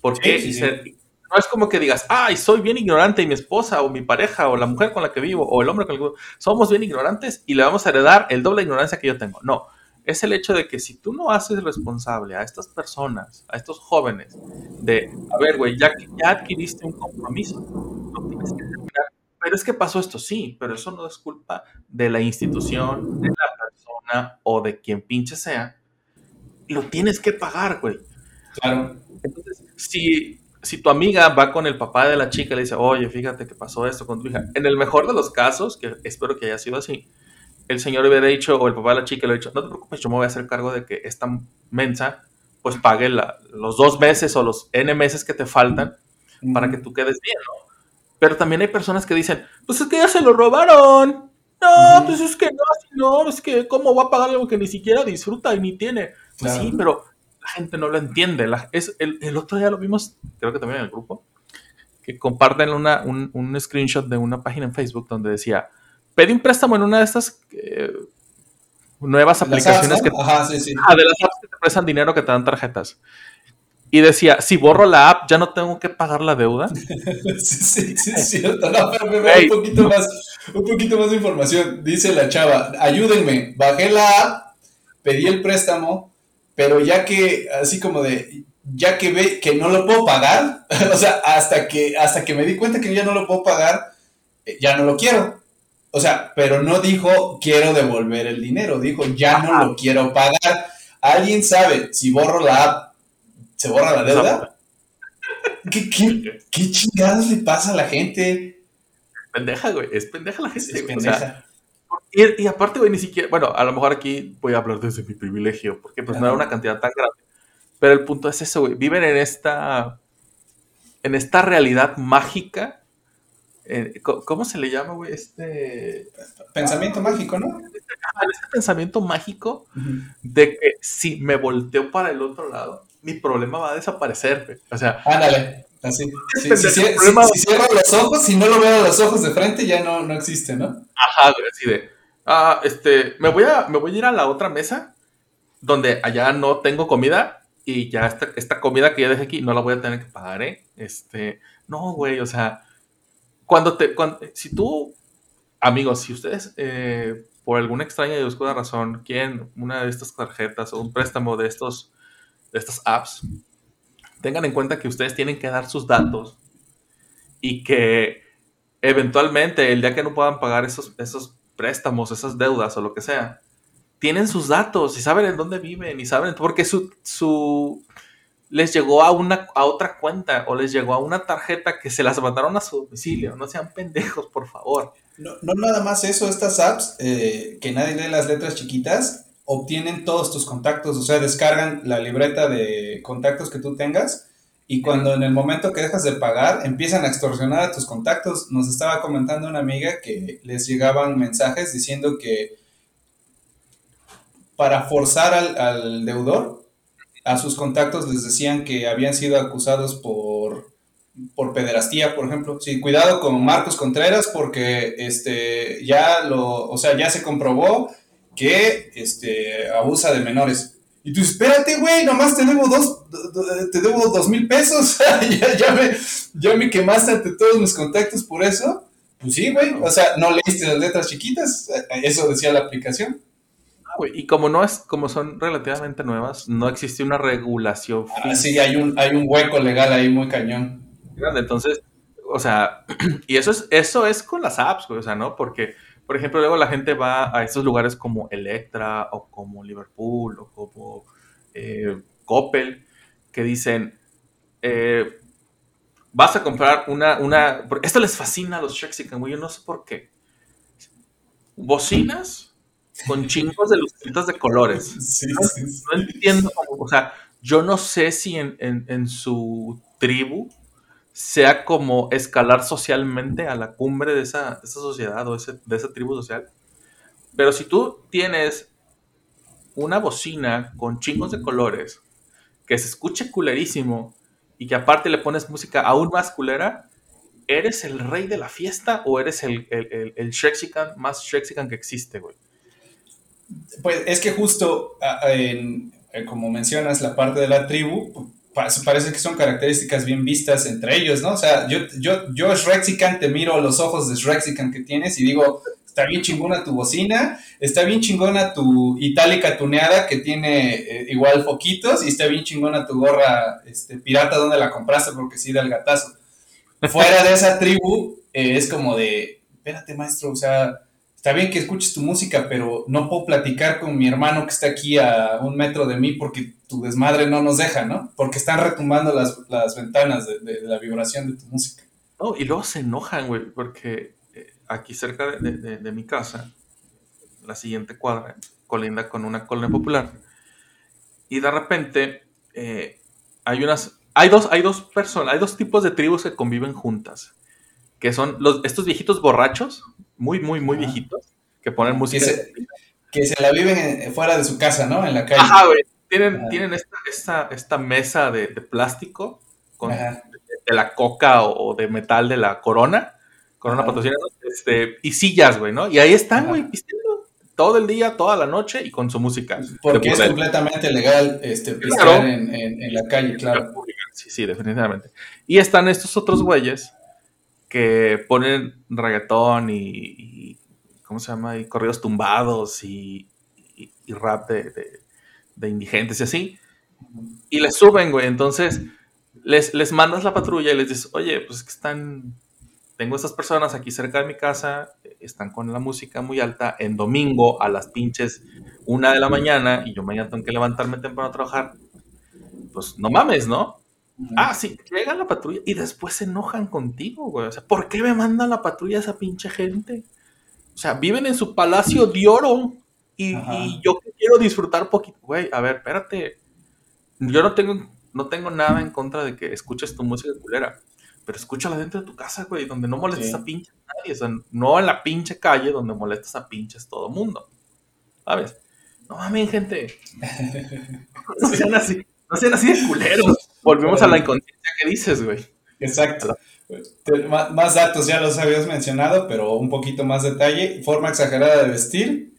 Porque no es como que digas, ay, soy bien ignorante y mi esposa o mi pareja o la mujer con la que vivo o el hombre con el que vivo, somos bien ignorantes y le vamos a heredar el doble de ignorancia que yo tengo. No, es el hecho de que si tú no haces responsable a estas personas, a estos jóvenes, de, a ver, güey, ya, ya adquiriste un compromiso, tienes que Pero es que pasó esto, sí, pero eso no es culpa de la institución, de la persona o de quien pinche sea. Lo tienes que pagar, güey. Claro. Entonces, si, si tu amiga va con el papá de la chica y le dice, oye, fíjate que pasó esto con tu hija, en el mejor de los casos, que espero que haya sido así, el señor hubiera dicho, o el papá de la chica le hubiera dicho, no te preocupes, yo me voy a hacer cargo de que esta mensa pues pague los dos meses o los N meses que te faltan para que tú quedes bien, ¿no? Pero también hay personas que dicen, pues es que ya se lo robaron. No, pues es que no, no, es que cómo va a pagar algo que ni siquiera disfruta y ni tiene. Pues sí, pero la gente no lo entiende. es, el, otro día lo vimos, creo que también en el grupo, que comparten una, un, un screenshot de una página en Facebook donde decía, pedí un préstamo en una de estas eh, nuevas aplicaciones que, Ajá, sí, sí. Ah, de las apps que te prestan dinero que te dan tarjetas. Y decía, si borro la app, ya no tengo que pagar la deuda. [LAUGHS] sí, sí, sí, cierto. No, un, poquito más, un poquito más de información. Dice la chava, ayúdenme, bajé la app, pedí el préstamo, pero ya que, así como de, ya que ve que no lo puedo pagar, [LAUGHS] o sea, hasta que, hasta que me di cuenta que ya no lo puedo pagar, eh, ya no lo quiero. O sea, pero no dijo quiero devolver el dinero, dijo ya no lo quiero pagar. ¿Alguien sabe si borro la app, se borra la deuda? ¿Qué, qué, chingados le pasa a la gente? Pendeja, güey, es pendeja la gente. Es pendeja. y, aparte, güey, ni siquiera, bueno, a lo mejor aquí voy a hablar desde mi privilegio, porque pues no era una cantidad tan grande. Pero el punto es eso, güey, viven en esta, en esta realidad mágica eh, ¿cómo se le llama, güey? Este, Pensamiento mágico, ¿no? ah, este pensamiento mágico de que si me volteo para el otro lado, mi problema va a desaparecer, güey. O sea, Ándale, así. Sí, Pendejo, si, si- el problema- si- si cierro los ojos, si no lo veo a los ojos de frente, ya no, no existe, ¿no? Ajá, güey, así de. Ah, este, me voy, a, me voy a ir a la otra mesa donde allá no tengo comida y ya esta, esta comida que ya dejé aquí no la voy a tener que pagar, ¿eh? Este, no, güey, o sea, cuando te, cuando, si tú, amigos, si ustedes eh, por alguna extraña y oscura razón quieren una de estas tarjetas o un préstamo de estos, de estas apps, tengan en cuenta que ustedes tienen que dar sus datos y que eventualmente el día que no puedan pagar esos, esos préstamos, esas deudas o lo que sea, tienen sus datos y saben en dónde viven y saben porque su, su les llegó a una a otra cuenta o les llegó a una tarjeta que se las mandaron a su domicilio. No sean pendejos, por favor. No, no nada más eso, estas apps, eh, que nadie lee las letras chiquitas, obtienen todos tus contactos, o sea, descargan la libreta de contactos que tú tengas y cuando en el momento que dejas de pagar empiezan a extorsionar a tus contactos. Nos estaba comentando una amiga que les llegaban mensajes diciendo que para forzar al, al deudor, a sus contactos les decían que habían sido acusados por por pederastía, por ejemplo. Sí, cuidado con Marcos Contreras porque este ya lo, o sea, ya se comprobó que este abusa de menores. Y tú, espérate, güey, nomás te debo dos, te debo dos mil pesos. [LAUGHS] ya, me, ya me quemaste ante todos mis contactos por eso. Pues sí, güey. O sea, no leíste las letras chiquitas. Eso decía la aplicación. Güey, Y como no es, como son relativamente nuevas, no existe una regulación Ah, sí, hay un, hay un hueco legal ahí muy cañón. grande. Entonces, o sea, [CLEARS THROAT] y eso es, eso es con las apps, güey, o sea, ¿no? Porque, por ejemplo, luego la gente va a estos lugares como Electra o como Liverpool o como eh, Coppel, que dicen, eh, vas a comprar una, una, esto les fascina a los Shexican, güey, yo no sé por qué. Bocinas con chingos de lucitas de colores. Sí, No, sí, sí. no entiendo cómo, o sea, yo no sé si en, en- en su tribu sea como escalar socialmente a la cumbre de esa, de esa sociedad o ese- de esa tribu social. Pero si tú tienes una bocina con chingos de colores, que se escuche culerísimo y que aparte le pones música aún más culera, ¿eres el rey de la fiesta o eres el, el, el, el más Shreksican que existe, güey? Pues es que justo a- en- eh, como mencionas la parte de la tribu, pa- parece que son características bien vistas entre ellos, ¿no? O sea, yo, yo, yo Shrexican te miro los ojos de Shrexican que tienes y digo, está bien chingona tu bocina, está bien chingona tu itálica tuneada que tiene eh, igual foquitos y está bien chingona tu gorra este, pirata donde la compraste porque sí da el gatazo. Fuera de esa tribu eh, es como de, espérate maestro, o sea, está bien que escuches tu música, pero no puedo platicar con mi hermano que está aquí a un metro de mí porque tu desmadre no nos deja, ¿no? Porque están retumbando las, las ventanas de, de- la vibración de tu música. No, y luego se enojan, güey, porque eh, aquí cerca de- de mi casa, la siguiente cuadra, colinda con una colonia popular, y de repente eh, hay unas, hay dos, hay dos personas, hay dos tipos de tribus que conviven juntas, que son los, estos viejitos borrachos, muy, muy, muy viejitos, que ponen Que música. se, que se la viven en- fuera de su casa, ¿no? En la calle. Ajá, güey. Tienen, Ajá. tienen esta, esta, esta mesa de, de plástico con, de la coca o, de metal de la corona, corona patrocinada, este, y sillas, güey, ¿no? Y ahí están, güey, pisteando todo el día, toda la noche y con su música. Porque es completamente legal este, Claro. pistear en, en- en la calle, claro. Sí, sí, definitivamente. Y están estos otros güeyes que ponen reggaetón y, ¿cómo se llama? Y corridos tumbados y, y- rap de, de- indigentes y así. Y les suben, güey. Entonces, les, les mandas la patrulla y les dices, oye, pues es que están, tengo estas personas aquí cerca de mi casa, están con la música muy alta en domingo a las pinches una de la mañana y yo mañana tengo que levantarme temprano a trabajar. Pues no mames, ¿no? Ah, sí, llega la patrulla y después se enojan contigo, güey. O sea, ¿por qué me mandan la patrulla esa pinche gente? O sea, viven en su palacio de oro y, yo quiero disfrutar poquito. Güey, a ver, espérate. Yo no tengo, no tengo nada en contra de que escuches tu música culera. pero escúchala dentro de tu casa, güey, donde no molestes a pinches a nadie, o sea, no en la pinche calle donde molestas a pinches todo mundo, ¿sabes? No mames, gente. [LAUGHS] No sean así, no sean así de culeros. Volvemos a la inconsciencia que dices, güey. Exacto. Más datos ya los habías mencionado, pero un poquito más detalle. Forma exagerada de vestir.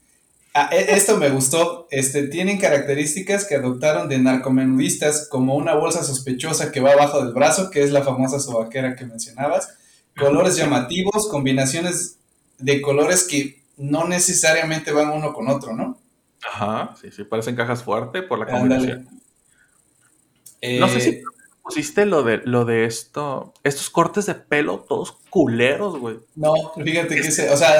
Ah, e, esto me gustó. Este, tienen características que adoptaron de narcomenudistas, como una bolsa sospechosa que va abajo del brazo, que es la famosa sobaquera que mencionabas. Colores llamativos, combinaciones de colores que no necesariamente van uno con otro, ¿no? Ajá, sí, sí, parecen cajas fuerte por la combinación. No sé si eh, pusiste lo de, lo de esto, estos cortes de pelo todos culeros, güey. No, fíjate que ese, o sea,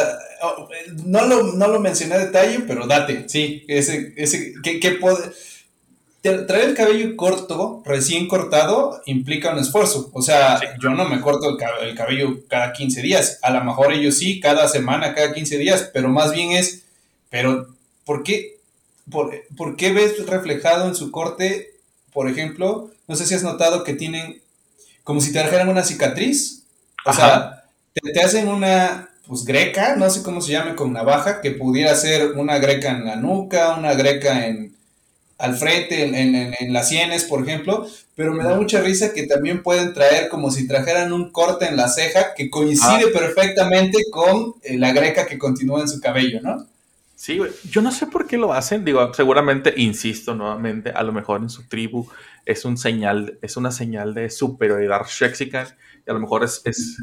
no lo, no lo mencioné a detalle, pero date, sí, ese, ese, que, que puede, traer el cabello corto, recién cortado, implica un esfuerzo. O sea, yo no me corto el, el, cabello cada 15 días. A lo mejor ellos sí, cada semana, cada 15 días, pero más bien es, pero ¿por qué, por, ¿por qué ves reflejado en su corte, por ejemplo, no sé si has notado que tienen como si te dejaran una cicatriz. O sea, te, hacen una pues greca, no sé cómo se llame con navaja, que pudiera ser una greca en la nuca, una greca en al frente, en, las sienes, por ejemplo, pero me da mucha risa que también pueden traer como si trajeran un corte en la ceja que coincide ah. perfectamente con eh, la greca que continúa en su cabello, ¿no? Sí, güey. Yo no sé por qué lo hacen. Digo, seguramente, insisto nuevamente, a lo mejor en su tribu es un señal, es una señal de superioridad shexican. Y a lo mejor es, es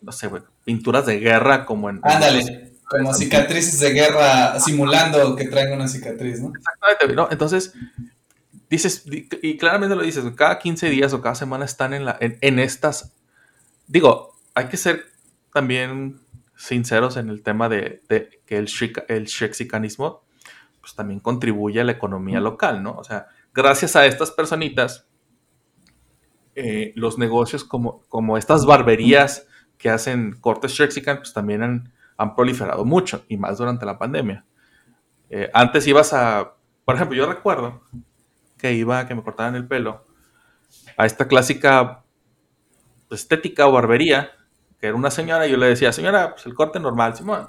no sé, güey, pinturas de guerra como en. Ándale. Como cicatrices de guerra simulando que traen una cicatriz, ¿no? Exactamente, ¿no? Entonces, dices, y claramente lo dices, cada 15 días o cada semana están en, la, en estas. Digo, hay que ser también sinceros en el tema de, que el, el shexicanismo pues también contribuye a la economía local, ¿no? O sea, gracias a estas personitas, eh, los negocios como, como estas barberías que hacen cortes shexican, pues también han, han, proliferado mucho, y más durante la pandemia. Eh, antes ibas a, por ejemplo, yo recuerdo que iba, que me cortaban el pelo, a esta clásica estética o barbería, era una señora, y yo le decía, señora, pues el corte normal, Simón,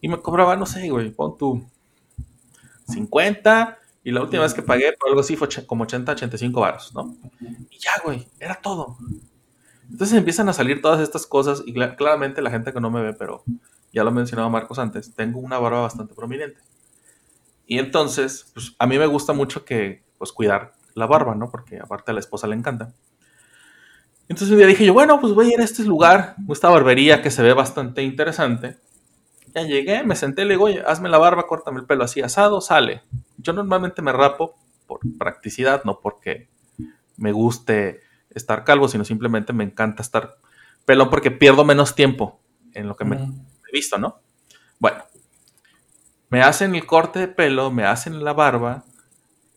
y me cobraba, no sé, güey, pon tú 50, y la última vez que pagué por algo así fue como 80, 85 baros, ¿no? Y ya, güey, era todo. Entonces empiezan a salir todas estas cosas, y claramente la gente que no me ve, pero ya lo mencionaba Marcos antes, tengo una barba bastante prominente. Y entonces, pues a mí me gusta mucho que, pues, cuidar la barba, ¿no? Porque aparte a la esposa le encanta. Entonces un día dije yo, bueno, pues voy a ir a este lugar, esta barbería que se ve bastante interesante. Ya llegué, me senté, le digo, oye, hazme la barba, córtame el pelo así asado, sale. Yo normalmente me rapo por practicidad, no porque me guste estar calvo, sino simplemente me encanta estar pelón porque pierdo menos tiempo en lo que me he visto, ¿no? Bueno, me hacen el corte de pelo, me hacen la barba.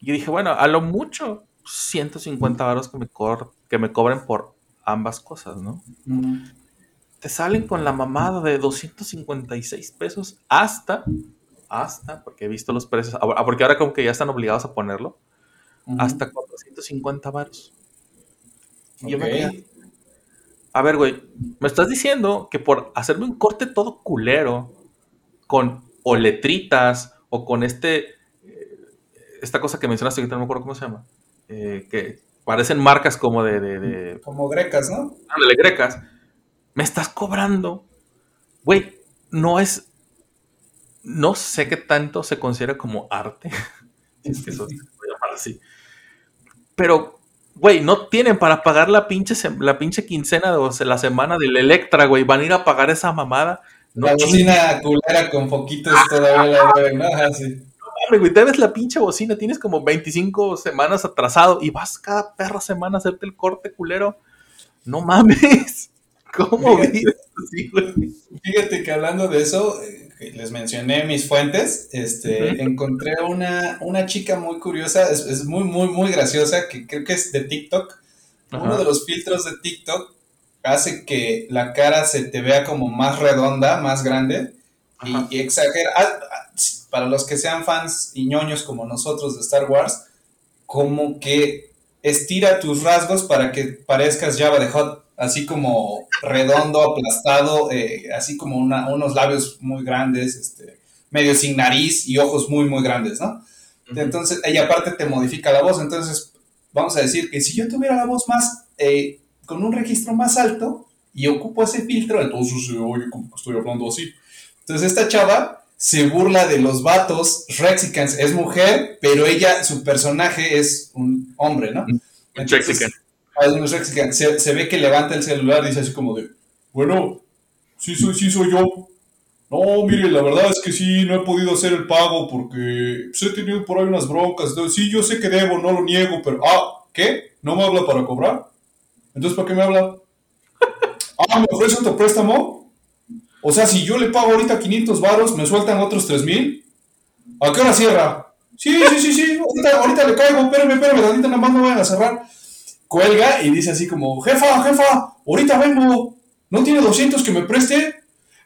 Y dije, bueno, a lo mucho 150 baros que me, que me cobren por ambas cosas, ¿no? Te salen con la mamada de 256 pesos hasta, hasta, porque he visto los precios, porque ahora como que ya están obligados a ponerlo, hasta 450 baros. yo me a ver, güey, me estás diciendo que por hacerme un corte todo culero, con o letritas, o con este, eh, esta cosa que mencionaste, que no me acuerdo cómo se llama, eh, que parecen marcas como de, Como grecas, ¿no? Ándale, grecas. Me estás cobrando. Güey, no es... No sé qué tanto se considera como arte. [LAUGHS] es que eso se puede llamar así. Pero, güey, no tienen para pagar la pinche, la pinche quincena de la semana del Electra, güey. Van a ir a pagar esa mamada. la bocina culera con poquitos todavía la ¿no? Así güey, debes la pinche bocina, tienes como 25 semanas atrasado y vas cada perra semana a hacerte el corte culero. No mames. [LAUGHS] ¿Cómo fíjate, Fíjate que hablando de eso, eh, les mencioné mis fuentes, este, encontré una, una chica muy curiosa, es, muy, muy, muy graciosa, que creo que es de TikTok. Uno de los filtros de TikTok hace que la cara se te vea como más redonda, más grande, y, y, exagera. Ah, para los que sean fans y ñoños como nosotros de Star Wars, como que estira tus rasgos para que parezcas Java de Hot. así como redondo, aplastado, eh, así como una, unos labios muy grandes, este, medio sin nariz y ojos muy, muy grandes, ¿no? Entonces, ella aparte te modifica la voz, entonces vamos a decir que si yo tuviera la voz más, eh, con un registro más alto y ocupo ese filtro, entonces se oye como que estoy hablando así. Entonces esta chava se burla de los vatos Rexicans, es mujer, pero ella, su personaje es un hombre, ¿no? Rexican. Se, se, ve que levanta el celular y dice así como de, bueno, sí soy, sí soy yo. No, mire, la verdad es que sí, no he podido hacer el pago porque pues, he tenido por ahí unas broncas. sí, yo sé que debo, no lo niego, pero... Ah, ¿qué? ¿No me habla para cobrar? Entonces, ¿para qué me habla? [LAUGHS] Ah, ¿me ofrece otro préstamo? O sea, si yo le pago ahorita 500 varos, ¿me sueltan otros 3000? ¿A qué hora cierra? Sí, sí, sí, sí, ahorita, ahorita le caigo, espérame, espérame, ahorita nada más no vayan a cerrar. Cuelga y dice así como, jefa, jefa, ahorita vengo, ¿no tiene 200 que me preste?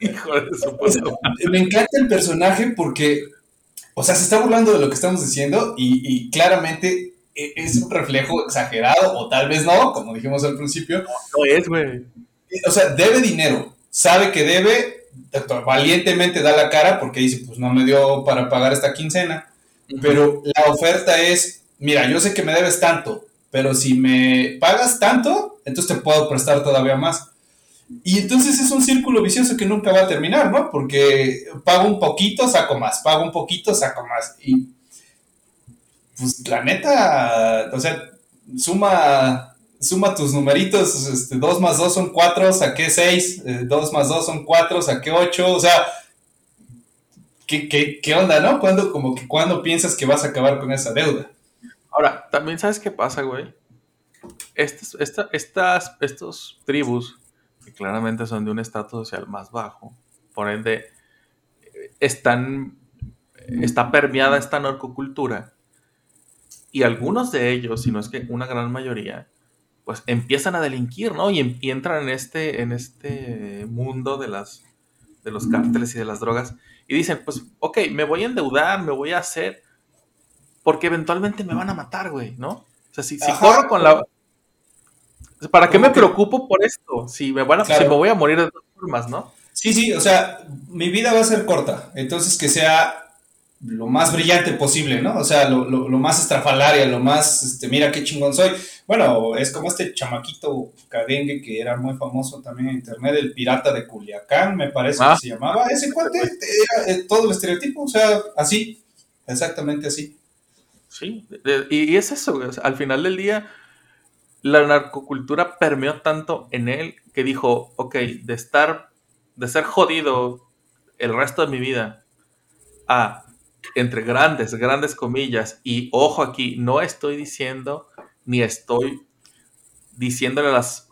Hijo de su Me encanta el personaje porque, o sea, se está burlando de lo que estamos diciendo y, claramente e, es un reflejo exagerado, o tal vez no, como dijimos al principio. No, es, güey. O sea, debe dinero, sabe que debe, valientemente da la cara porque dice, pues no me dio para pagar esta quincena, pero la oferta es, mira, yo sé que me debes tanto, pero si me pagas tanto, entonces te puedo prestar todavía más. Y entonces es un círculo vicioso que nunca va a terminar, ¿no? Porque pago un poquito, saco más, pago un poquito, saco más. Y pues la neta, o sea, suma, suma tus numeritos, este, 2 más 2 son 4, saqué 6, 2 eh, más 2 son 4, saqué 8, o sea, ¿qué, qué, qué onda, no? ¿Cuándo, como que, ¿Cuándo piensas que vas a acabar con esa deuda? Ahora, también sabes qué pasa, güey. Estas, esta, estas, estos tribus claramente son de un estatus social más bajo. Por ende, están, está permeada esta narcocultura. Y algunos de ellos, si no es que una gran mayoría, pues empiezan a delinquir, ¿no? Y, entran en este, en este mundo de, las, de los cárteles y de las drogas. Y dicen, pues, ok, me voy a endeudar, me voy a hacer, porque eventualmente me van a matar, güey, ¿no? O sea, si, si corro con la ¿Para qué me preocupo por esto? Si me, van a, me voy a morir de todas formas, ¿no? Sí, sí, o sea, mi vida va a ser corta, entonces que sea lo más brillante posible, ¿no? O sea, lo, más estrafalaria, lo más, este, mira qué chingón soy. Bueno, es como este chamaquito cadengue que era muy famoso también en internet, el pirata de Culiacán, me parece que ah. se llamaba. Ese cuate era eh, todo el estereotipo, o sea, así, exactamente así. Sí, y, es eso, al final del día la narcocultura permeó tanto en él que dijo, ok, de estar, de ser jodido el resto de mi vida a, entre grandes, grandes comillas, y ojo aquí, no estoy diciendo ni estoy diciéndole a las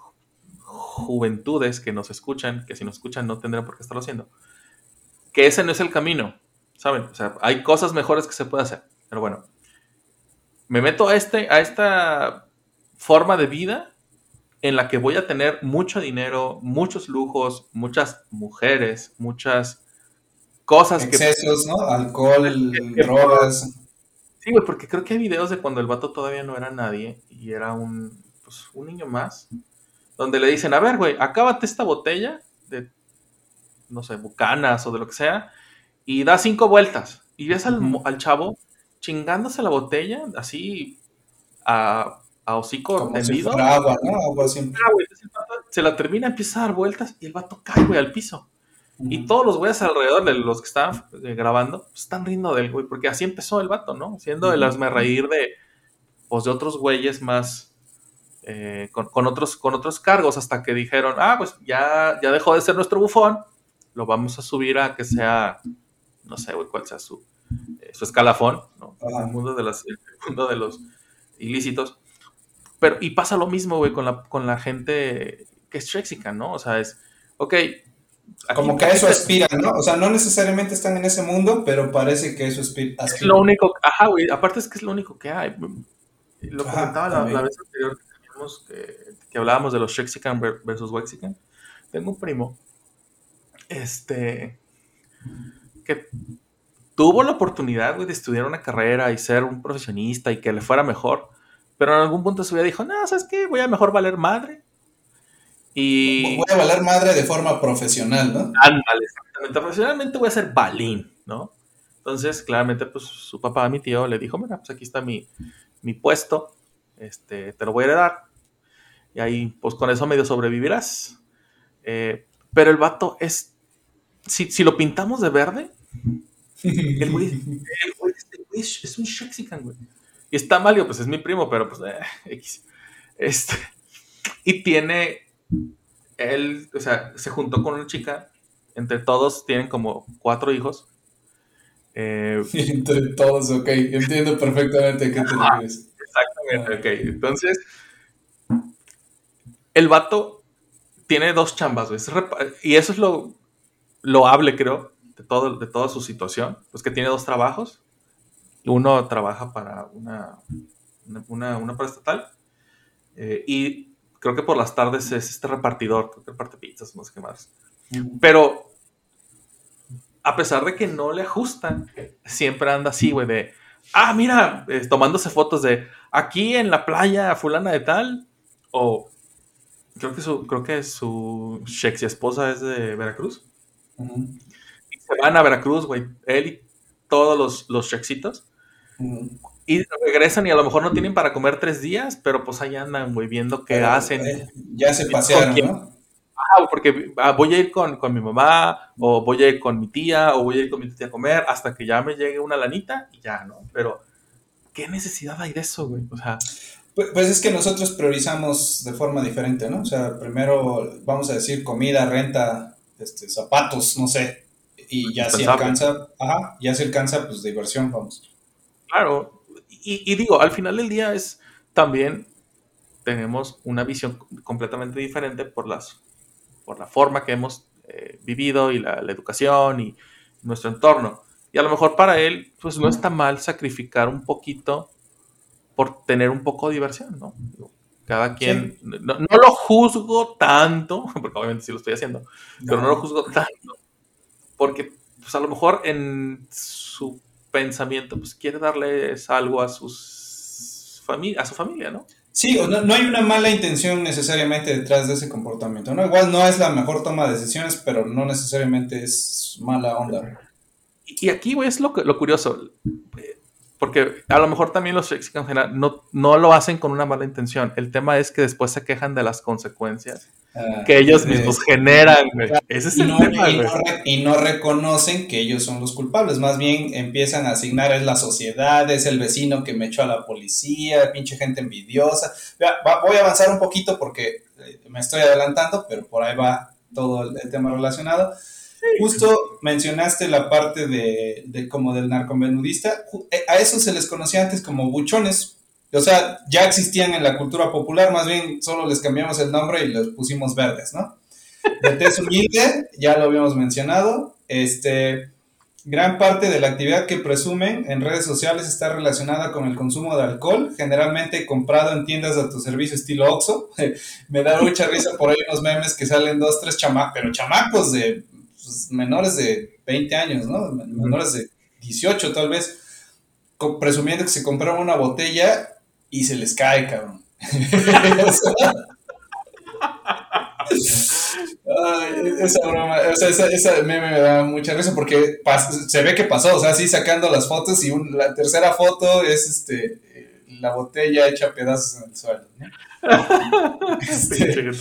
juventudes que nos escuchan, que si nos escuchan no tendrán por qué estarlo haciendo, que ese no es el camino, ¿saben? O sea, hay cosas mejores que se puede hacer, pero bueno, me meto a, este, a esta forma de vida en la que voy a tener mucho dinero, muchos lujos, muchas mujeres, muchas cosas Excesos, ¿no? Alcohol, drogas. Sí, güey, porque creo que hay videos de cuando el vato todavía no era nadie y era un, pues, un niño más, donde le dicen, a ver, güey, acábate esta botella de, no sé, bucanas o de lo que sea, y da cinco vueltas. Y ves al, al chavo chingándose la botella, así, a a hocico tendido. Se la termina, empieza a dar vueltas y el vato cae, güey, al piso. Y todos los güeyes alrededor de los que estaban eh, grabando pues, están riendo del güey, porque así empezó el vato, ¿no? Siendo el asme reír de, pues, de otros güeyes más, eh, con, otros, con otros cargos, hasta que dijeron, ah, pues ya, ya dejó de ser nuestro bufón, lo vamos a subir a que sea, no sé, güey, cuál sea su, eh, su escalafón, ¿no? El mundo, de las, el mundo de los ilícitos. Pero, y pasa lo mismo, güey, con la, con la gente que es Trexica, ¿no? O sea, es, ok. Como que a eso aspiran, ¿no? O sea, no necesariamente están en ese mundo, pero parece que eso aspiran. Es lo único, ajá, güey, aparte es que es lo único que hay. Lo comentaba la, vez anterior que, que, hablábamos de los Trexican versus Wexican. Tengo un primo, este, que tuvo la oportunidad, güey, de estudiar una carrera y ser un profesionista y que le fuera mejor pero en algún punto su vida dijo, no, ¿sabes qué? Voy a mejor valer madre. Y... Voy a valer madre de forma profesional, ¿no? Ándale, exactamente. Profesionalmente voy a ser balín, ¿no? Entonces, claramente, pues su papá, mi tío, le dijo, mira, pues aquí está mi, mi puesto, este, te lo voy a heredar. Y ahí, pues con eso medio sobrevivirás. Eh, pero el vato es, si, si, lo pintamos de verde, [LAUGHS] el güey, el güey, es un Shexican, güey. Y está mal, pues es mi primo, pero pues, eh, X. Este, y tiene, él, o sea, se juntó con una chica, entre todos tienen como cuatro hijos. Eh, [LAUGHS] entre todos, ok, entiendo perfectamente a qué te refieres. Exactamente, ok. Entonces, el vato tiene dos chambas, güey. Y eso es lo, lo hable, creo, de, todo, de toda su situación. Pues que tiene dos trabajos. Uno trabaja para una, una, una estatal eh, y creo que por las tardes es este repartidor, creo que reparte pizzas, no sé qué más. Pero a pesar de que no le ajustan, siempre anda así, güey, de, ah, mira, eh, tomándose fotos de aquí en la playa fulana de tal, o creo que su, creo que su sexy esposa es de Veracruz. Y se van a Veracruz, güey, él y todos los, los shexitos. Y regresan y a lo mejor no tienen para comer tres días, pero pues ahí andan, güey, viendo qué hacen. Eh, ya se pasearon, ¿no? Ah, porque ah, voy a ir con, mi mamá, o voy a ir con mi tía, o voy a ir con mi tía a comer, hasta que ya me llegue una lanita y ya, ¿no? Pero, ¿qué necesidad hay de eso, güey? O sea... Pues, pues, es que nosotros priorizamos de forma diferente, ¿no? O sea, primero vamos a decir comida, renta, este, zapatos, no sé, y ya si alcanza, ajá, ya si alcanza, pues diversión, vamos. Claro, y, digo, al final del día es también tenemos una visión completamente diferente por, las, por la forma que hemos eh, vivido y la, educación y nuestro entorno. Y a lo mejor para él, pues no está mal sacrificar un poquito por tener un poco de diversión, ¿no? Cada quien, no, lo juzgo tanto, [LAUGHS] porque obviamente sí lo estoy haciendo, pero no lo juzgo tanto, porque pues a lo mejor en su pensamiento, pues quiere darles algo a, sus a su familia, ¿no? Sí, no, no, hay una mala intención necesariamente detrás de ese comportamiento, ¿no? Igual no es la mejor toma de decisiones, pero no necesariamente es mala onda. Y aquí, güey, es lo, lo curioso. Porque a lo mejor también los en general no, no lo hacen con una mala intención. El tema es que después se quejan de las consecuencias ah, que ellos mismos generan, Ese es y el no, tema, y, no, y no, reconocen que ellos son los culpables. Más bien empiezan a asignar es la sociedad, es el vecino que me echó a la policía, pinche gente envidiosa. voy a avanzar un poquito porque eh, me estoy adelantando, pero por ahí va todo el tema relacionado. Justo mencionaste la parte de, de como del narcomenudista. Eh, a eso se les conocía antes como buchones. O sea, ya existían en la cultura popular, más bien solo les cambiamos el nombre y los pusimos verdes, ¿no? De tez [LAUGHS] humilde, ya lo habíamos mencionado. Este, gran parte de la actividad que presumen en redes sociales está relacionada con el consumo de alcohol, generalmente comprado en tiendas de autoservicio estilo Oxxo. [LAUGHS] Me da mucha risa por ahí unos memes que salen dos, tres chamacos, pero chamacos de pues, menores de 20 años, ¿no? Menores de 18 tal vez, presumiendo que se compraron una botella y se les cae, cabrón. [LAUGHS] esa broma, o sea, esa, esa, meme me da mucha risa porque se ve que pasó, o sea, así sacando las fotos y la tercera foto es este la botella hecha pedazos en el suelo. ¿no? [LAUGHS] este,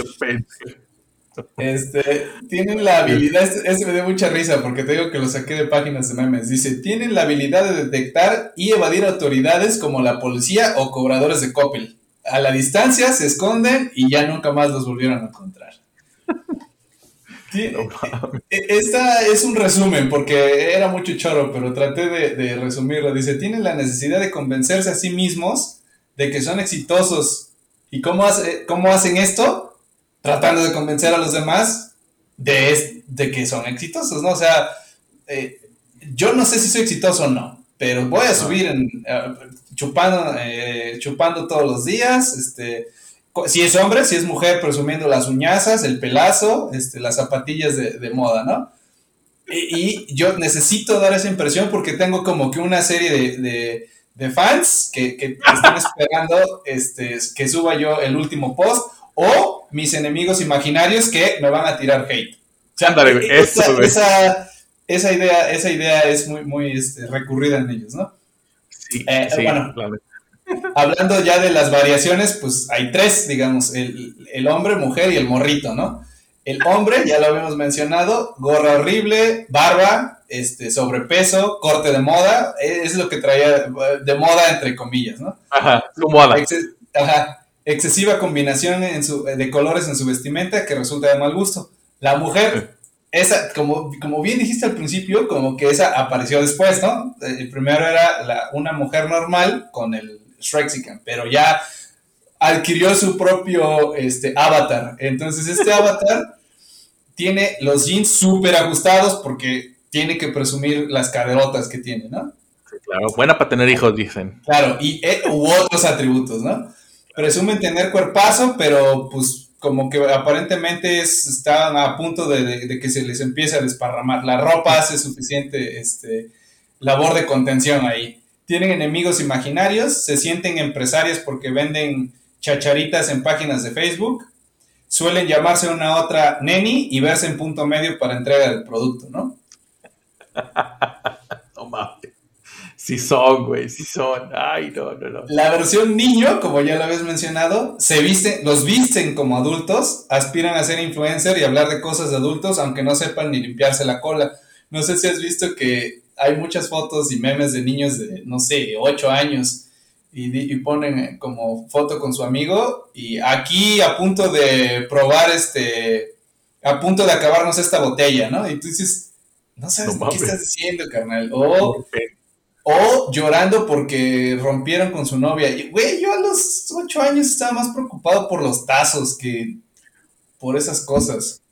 este, tienen la habilidad, ese me dio mucha risa porque te digo que lo saqué de páginas de memes. Dice, tienen la habilidad de detectar y evadir autoridades como la policía o cobradores de Coppel. A la distancia se esconden y ya nunca más los volvieron a encontrar. [LAUGHS] E, esta es un resumen porque era mucho choro, pero traté de, resumirlo. Dice, tienen la necesidad de convencerse a sí mismos de que son exitosos. ¿Y cómo, hace, cómo hacen esto? Tratando de convencer a los demás de, de que son exitosos, ¿no? O sea, eh, yo no sé si soy exitoso o no, pero voy a subir en, eh, chupando, eh, chupando todos los días, este, si es hombre, si es mujer, presumiendo las uñazas, el pelazo, este, las zapatillas de, moda, ¿no? Y, yo necesito dar esa impresión porque tengo como que una serie de, de, fans que, que están esperando este, que suba yo el último post o mis enemigos imaginarios que me van a tirar hate. Ándale, güey, eso, esa, esa, esa idea, esa idea es muy, muy este, recurrida en ellos, ¿no? Sí, eh, sí, bueno. claro. Hablando ya de las variaciones, pues hay tres, digamos, el, el hombre, mujer y el morrito, ¿no? El hombre, ya lo habíamos mencionado, gorra horrible, barba, este, sobrepeso, corte de moda, es lo que traía de moda entre comillas, ¿no? Ajá, su moda. Ajá, excesiva combinación en su, de colores en su vestimenta que resulta de mal gusto. La mujer, esa, como, como bien dijiste al principio, como que esa apareció después, ¿no? El primero era la- una mujer normal con el Shrexican, pero ya adquirió su propio este, avatar. Entonces este [LAUGHS] avatar tiene los jeans súper ajustados porque tiene que presumir las caderotas que tiene, ¿no? Sí, claro, buena para tener hijos, dicen. Claro, y eh, u otros atributos, ¿no? Presumen tener cuerpazo, pero pues como que aparentemente es, están a punto de, de- que se les empiece a desparramar. La ropa hace suficiente este, labor de contención ahí. Tienen enemigos imaginarios, se sienten empresarios porque venden chacharitas en páginas de Facebook. Suelen llamarse una a otra neni y verse en punto medio para entrega del producto, ¿no? Sí son, güey, sí son. Ay, no, no, no. La versión niño, como ya lo habías mencionado, se viste, los visten como adultos, aspiran a ser influencer y hablar de cosas de adultos, aunque no sepan ni limpiarse la cola. No sé si has visto que hay muchas fotos y memes de niños de, no sé, 8 años y, y ponen eh, como foto con su amigo y aquí a punto de probar este, a punto de acabarnos esta botella, ¿no? Y tú dices, no sabes No qué estás diciendo, carnal. O o llorando porque rompieron con su novia. Y, güey, yo a los ocho años estaba más preocupado por los tazos que por esas cosas.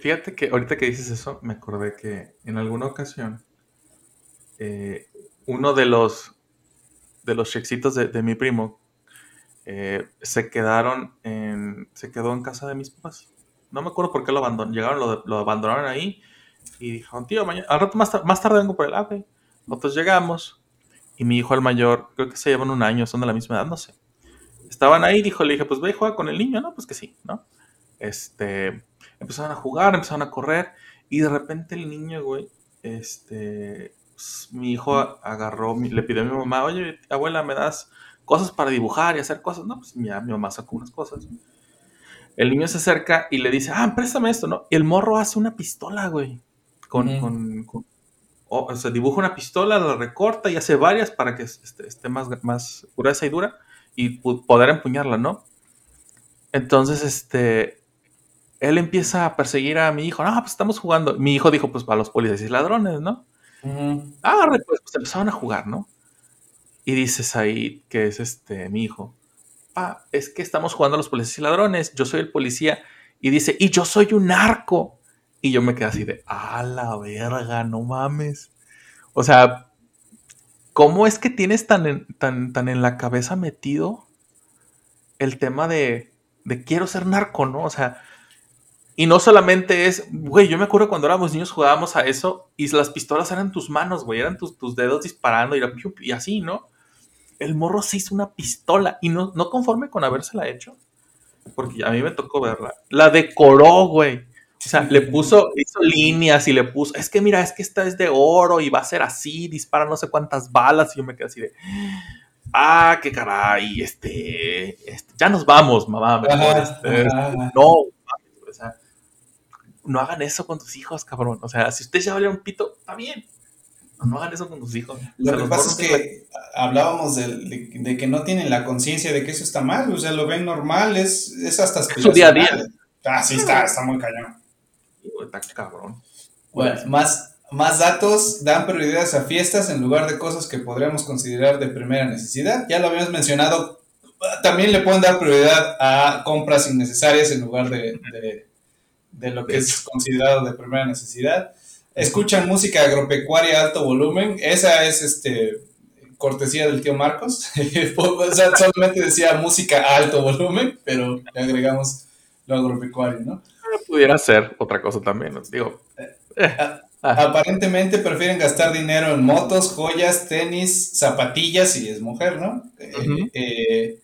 Fíjate que ahorita que dices eso, me acordé que en alguna ocasión eh, uno de los de los chexitos de, de mi primo eh, se quedaron en se quedó en casa de mis papás. No me acuerdo por qué lo abandonaron. Llegaron, lo, lo abandonaron ahí y dijeron, tío, mañana, al rato más, más tarde vengo por el ave. Nosotros llegamos y mi hijo el mayor, creo que se llevan un año, son de la misma edad, no sé. Estaban ahí, dijo, le dije, pues ve y juega con el niño, ¿no? Pues que sí, ¿no? Este, empezaron a jugar, empezaron a correr y de repente el niño, güey, este, pues, mi hijo agarró, le pidió a mi mamá, oye, abuela, ¿me das cosas para dibujar y hacer cosas? No, pues ya mi mamá sacó unas cosas. El niño se acerca y le dice, ah, préstame esto, ¿no? Y el morro hace una pistola, güey, con, Ujú. con, con- o, sea, dibuja una pistola, la recorta y hace varias para que este, esté más, más gruesa y dura y poder empuñarla, ¿no? Entonces, este, él empieza a perseguir a mi hijo. No, pues estamos jugando. Mi hijo dijo, pues para los policías y ladrones, ¿no? Ah, re, pues, pues empezaron a jugar, ¿no? Y dices ahí que es este, mi hijo. Ah, es que estamos jugando a los policías y ladrones. Yo soy el policía. Y dice, y yo soy un narco. Y yo me quedé así de, a la verga, no mames. O sea, ¿cómo es que tienes tan en, tan, tan en la cabeza metido el tema de, de quiero ser narco, ¿no? O sea, y no solamente es, güey, yo me acuerdo cuando éramos niños jugábamos a eso y las pistolas eran tus manos, güey, eran tus, tus dedos disparando y, y así, ¿no? El morro se hizo una pistola y no, no conforme con habérsela hecho, porque a mí me tocó verla, la decoró, güey. O sea, le puso, hizo líneas y le puso, es que mira, es que esta es de oro y va a ser así, dispara no sé cuántas balas y yo me quedé así de, ah, qué caray, este, este, ya nos vamos, mamá, mejor, este, no, o sea, no hagan eso con tus hijos, cabrón. O sea, si ustedes ya valieron pito, está bien. No, hagan eso con tus hijos. O Lo sea, que pasa es que hablábamos de, de- de que no tienen la conciencia de que eso está mal, o sea, lo ven normal, es, es hasta su día a día. Ah, sí, está, está muy cañón. Está cabrón. Bueno, más, más datos dan prioridades a fiestas en lugar de cosas que podríamos considerar de primera necesidad. Ya lo habíamos mencionado. También le pueden dar prioridad a compras innecesarias en lugar de, de- de lo que es considerado de primera necesidad. Escuchan música agropecuaria a alto volumen. Esa es este cortesía del tío Marcos. [LAUGHS] o sea, solamente decía música a alto volumen, pero le agregamos lo agropecuario, ¿no? Pudiera ser otra cosa también. os Digo, Aparentemente prefieren gastar dinero en motos, joyas, tenis, zapatillas, si es mujer, ¿no? Eh, eh,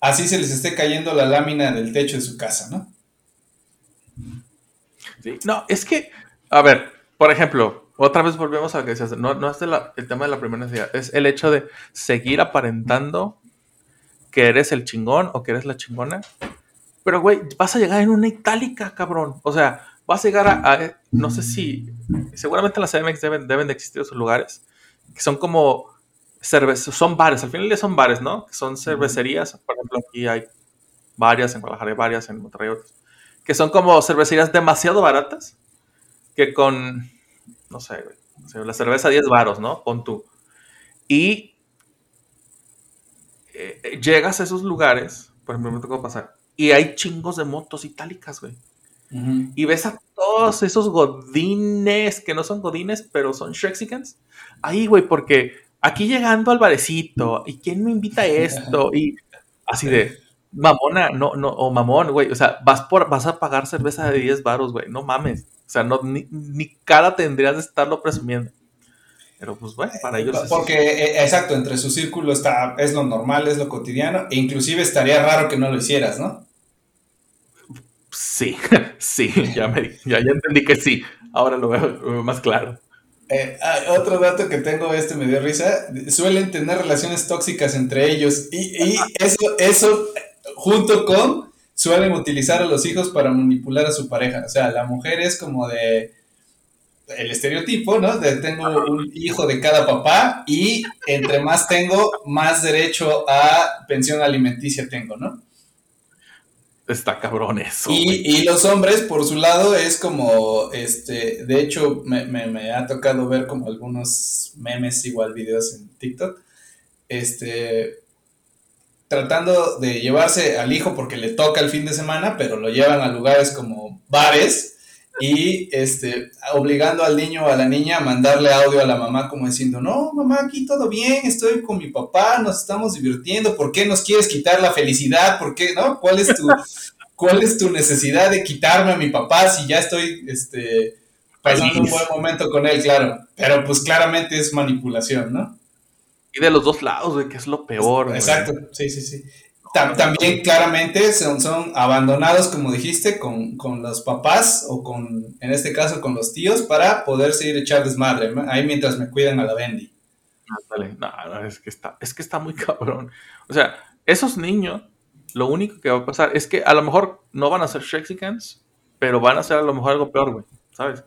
así se les esté cayendo la lámina del techo de su casa, ¿no? Sí, no, es que, a ver, por ejemplo, otra vez volvemos a lo que decías, no, no es de la- el tema de la primera necesidad, es el hecho de seguir aparentando que eres el chingón o que eres la chingona. Pero, güey, vas a llegar en una itálica, cabrón. O sea, vas a llegar a, a- no sé si, seguramente en las CMX deben, deben de existir esos lugares, que son como son bares, al final son bares, ¿no? Que son cervecerías, por ejemplo, aquí hay varias, en Guadalajara hay varias, en Monterrey otras, que son como cervecerías demasiado baratas, que con, no sé, güey, la cerveza 10 varos, ¿no? Pon tú. Y eh, eh, llegas a esos lugares, por ejemplo, me tocó pasar, y hay chingos de motos itálicas, güey. Y ves a todos esos godines, que no son godines, pero son Shrexicans. Ahí, güey, porque aquí llegando al barecito, ¿y quién me invita a [LAUGHS] esto? Y así de, mamona, no, no, o mamón, güey, o sea, vas, por, vas a pagar cerveza de 10 baros, güey, no mames. O sea, no, ni, ni cara tendrías de estarlo presumiendo. Pero pues bueno, para ellos es- Porque, eh, exacto, entre su círculo está, es lo normal, es lo cotidiano, e inclusive estaría raro que no lo hicieras, ¿no? Sí, [LAUGHS] sí, ya, me, ya, ya entendí que sí. Ahora lo veo, lo veo más claro. Eh, ah, otro dato que tengo, este me dio risa, suelen tener relaciones tóxicas entre ellos y, y eso, eso junto con suelen utilizar a los hijos para manipular a su pareja. O sea, la mujer es como de el estereotipo, ¿no? De tengo un hijo de cada papá y entre más tengo, más derecho a pensión alimenticia tengo, ¿no? Está cabrón eso. Y, y los hombres, por su lado, es como, este, de hecho, me, me- me ha tocado ver como algunos memes, igual videos en TikTok, este, tratando de llevarse al hijo porque le toca el fin de semana, pero lo llevan a lugares como bares y, este, obligando al niño o a la niña a mandarle audio a la mamá como diciendo, no, mamá, aquí todo bien, estoy con mi papá, nos estamos divirtiendo, ¿por qué nos quieres quitar la felicidad? ¿Por qué, no? ¿Cuál es tu, [LAUGHS] cuál es tu necesidad de quitarme a mi papá si ya estoy, este, pasando un buen momento con él, claro? Pero pues claramente es manipulación, ¿no? Y de los dos lados, güey, que es lo peor. güey. Exacto, sí, sí, sí. Tam- también claramente son, son abandonados, como dijiste, con, con los papás o con, en este caso, con los tíos para poder seguir echar desmadre, ahí mientras me cuidan a la Bendy. No, no, es que está, es que está muy cabrón. O sea, esos niños, lo único que va a pasar es que a lo mejor no van a ser Shexicans, pero van a ser a lo mejor algo peor, güey. ¿Sabes?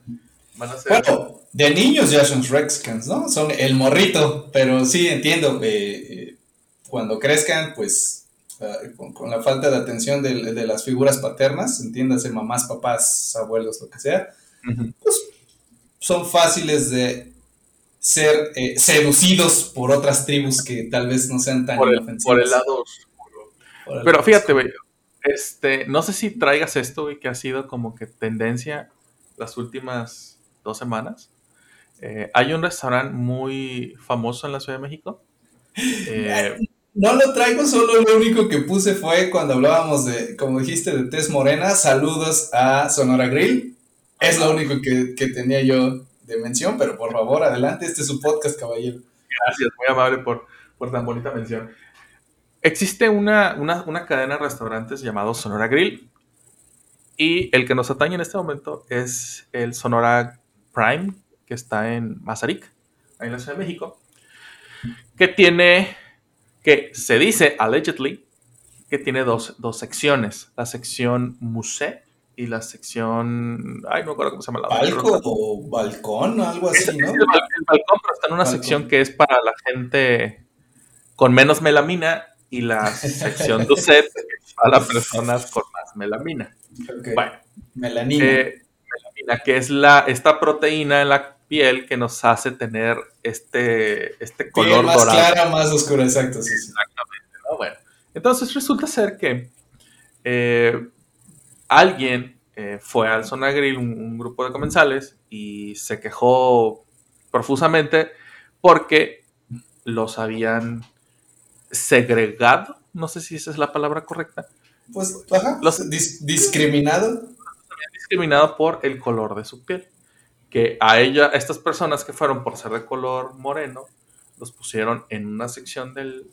Van a ser. Bueno, de niños ya son Shrexcans, ¿no? Son el morrito, pero sí entiendo, eh, eh, cuando crezcan, pues con, con la falta de atención de, de las figuras paternas, entiéndase mamás, papás, abuelos, lo que sea, Ujú. son fáciles de ser eh, seducidos por otras tribus que tal vez no sean tan por, el, inofensivas. por el lado oscuro. El Pero lado fíjate, güey. Este, no sé si traigas esto, güey, que ha sido como que tendencia las últimas dos semanas. Eh, hay un restaurante muy famoso en la Ciudad de México. [LAUGHS] Eh, No lo traigo, solo lo único que puse fue cuando hablábamos de, como dijiste, de Tez Morena, saludos a Sonora Grill. Es lo único que, que tenía yo de mención, pero por favor, adelante, este es su podcast, caballero. Gracias, muy amable por, por tan bonita mención. Existe una, una, una cadena de restaurantes llamado Sonora Grill. Y el que nos atañe en este momento es el Sonora Prime, que está en Mazarik, en la Ciudad de México. Que tiene, que se dice, allegedly, que tiene dos, dos secciones. La sección musée y la sección... Ay, no me acuerdo cómo se llama la. Palco o balcón, algo así, ¿no? el, bal- el balcón, pero está en una Balcón. sección que es para la gente con menos melamina y la sección [LAUGHS] Duset que es para las personas con más melamina. Bueno, Melanina. eh, melamina, que es la, esta proteína en la piel que nos hace tener este, este Piel color más dorado. clara, más oscura, exacto, sí, sí. Exactamente, ¿no? Bueno, entonces resulta ser que eh, alguien eh, fue al Zona Grill, un, un grupo de comensales, y se quejó profusamente porque los habían segregado, no sé si esa es la palabra correcta, Pues, ajá, Los- dis- discriminado. Discriminado por el color de su piel. Que a ella, estas personas que fueron por ser de color moreno, los pusieron en una sección del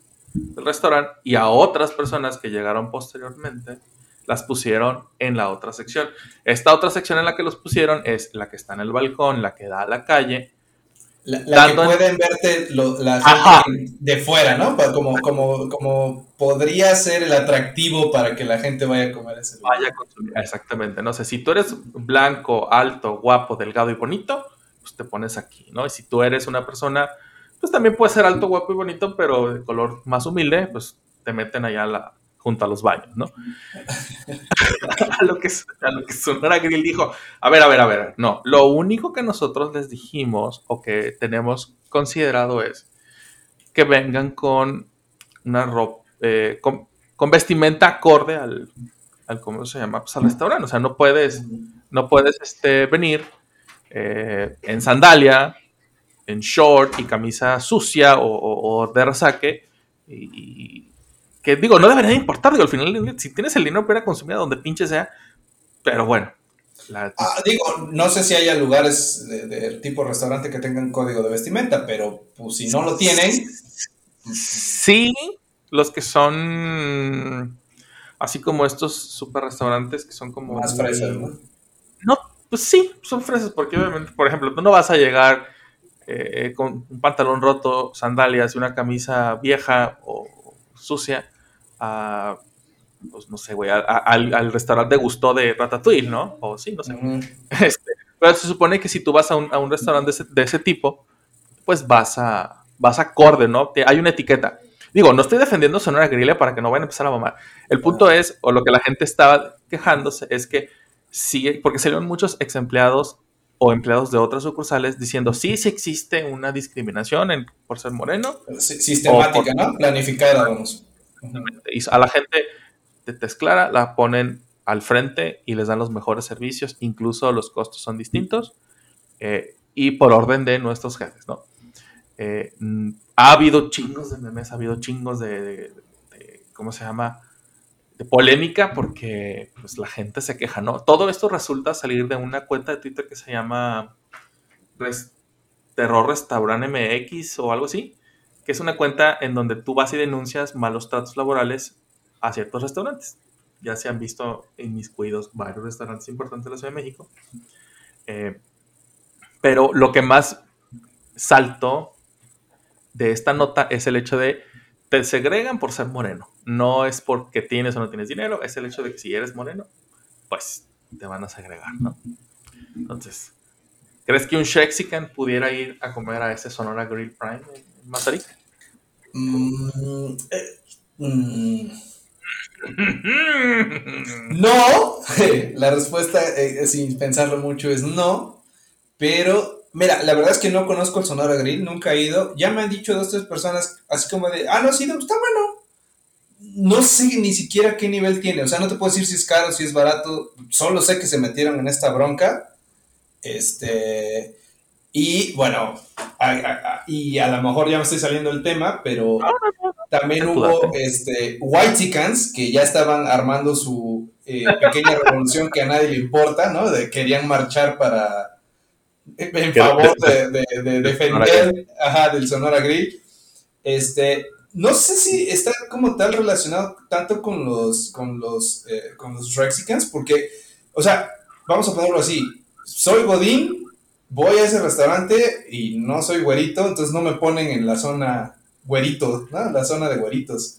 restaurante y a otras personas que llegaron posteriormente las pusieron en la otra sección. Esta otra sección en la que los pusieron es la que está en el balcón, la que da a la calle. La, que pueden verte la gente de fuera, ¿no? Como, como, como podría ser el atractivo para que la gente vaya a comer ese lugar. Vaya a consumir, exactamente. No sé, si tú eres blanco, alto, guapo, delgado y bonito, pues te pones aquí, ¿no? Y si tú eres una persona, pues también puede ser alto, guapo y bonito, pero de color más humilde, pues te meten allá la, junto a los baños, ¿no? [LAUGHS] a, lo que, a lo que Sonora Grill dijo, a ver, a ver, a ver, no, lo único que nosotros les dijimos o que tenemos considerado es que vengan con una ropa, eh, con, vestimenta acorde al, al, ¿cómo se llama? Pues al restaurante, o sea, no puedes, no puedes este, venir eh, en sandalia, en short y camisa sucia o, de resaque y, que digo, no debería importar, digo, al final, si tienes el dinero para consumir a donde pinche sea, pero bueno. Ah, digo, no sé si haya lugares del tipo restaurante que tengan código de vestimenta, pero pues si no lo tienen. Sí, los que son así como estos super restaurantes que son como. Más fresas, ¿no? No, pues sí, son fresas, porque obviamente, por ejemplo, tú no vas a llegar eh, con un pantalón roto, sandalias y una camisa vieja o sucia a, pues no sé, güey, al, restaurante de gusto de Ratatouille, ¿no? O sí, no sé. [LAUGHS] Este, pero se supone que si tú vas a un, a un restaurante de ese, tipo, pues vas a, vas acorde, ¿no? hay una etiqueta. Digo, no estoy defendiendo Sonora Grille para que no vayan a empezar a mamar. El punto es, o lo que la gente estaba quejándose, es que sí, porque salieron muchos ex empleados o empleados de otras sucursales diciendo sí, sí existe una discriminación por ser moreno. Sistemática, ¿no? Planificada, vamos. Y a la gente de Tesclara la ponen al frente y les dan los mejores servicios, incluso los costos son distintos eh, y por orden de nuestros jefes, ¿no? Eh, mm, ha habido chingos de memes, ha habido chingos de, ¿cómo se llama? Polémica porque pues, la gente se queja, ¿no? Todo esto resulta salir de una cuenta de Twitter que se llama Terror Restaurant MX o algo así, que es una cuenta en donde tú vas y denuncias malos tratos laborales a ciertos restaurantes. Ya se han visto en mis cuidos varios restaurantes importantes de la Ciudad de México. Eh, pero lo que más saltó de esta nota es el hecho de te segregan por ser moreno. No es porque tienes o no tienes dinero, es el hecho de que si eres moreno, pues te van a segregar, ¿no? Entonces, ¿crees que un Shexican pudiera ir a comer a ese Sonora Grill Prime en Mazarik? Mm, eh, [LAUGHS] mm. [LAUGHS] No, [LAUGHS] la respuesta eh, sin pensarlo mucho es no, pero mira, la verdad es que no conozco el Sonora Grill, nunca he ido, ya me han dicho dos, tres personas así como de, ah, no, sí, está bueno. No sé ni siquiera qué nivel tiene, o sea, no te puedo decir si es caro, si es barato, solo sé que se metieron en esta bronca. Este, y bueno, y a lo mejor ya me estoy saliendo del tema, pero también hubo este, White Chickens que ya estaban armando su eh, pequeña revolución que a nadie le importa, ¿no? De, querían marchar para en favor [LAUGHS] de, defender ajá, del Sonora Grill. Este, no sé si está como tal relacionado tanto con los con los eh, con los Rexicans, porque, o sea, vamos a ponerlo así. Soy Godín, voy a ese restaurante y no soy güerito, entonces no me ponen en la zona güerito, ¿no? La zona de güeritos.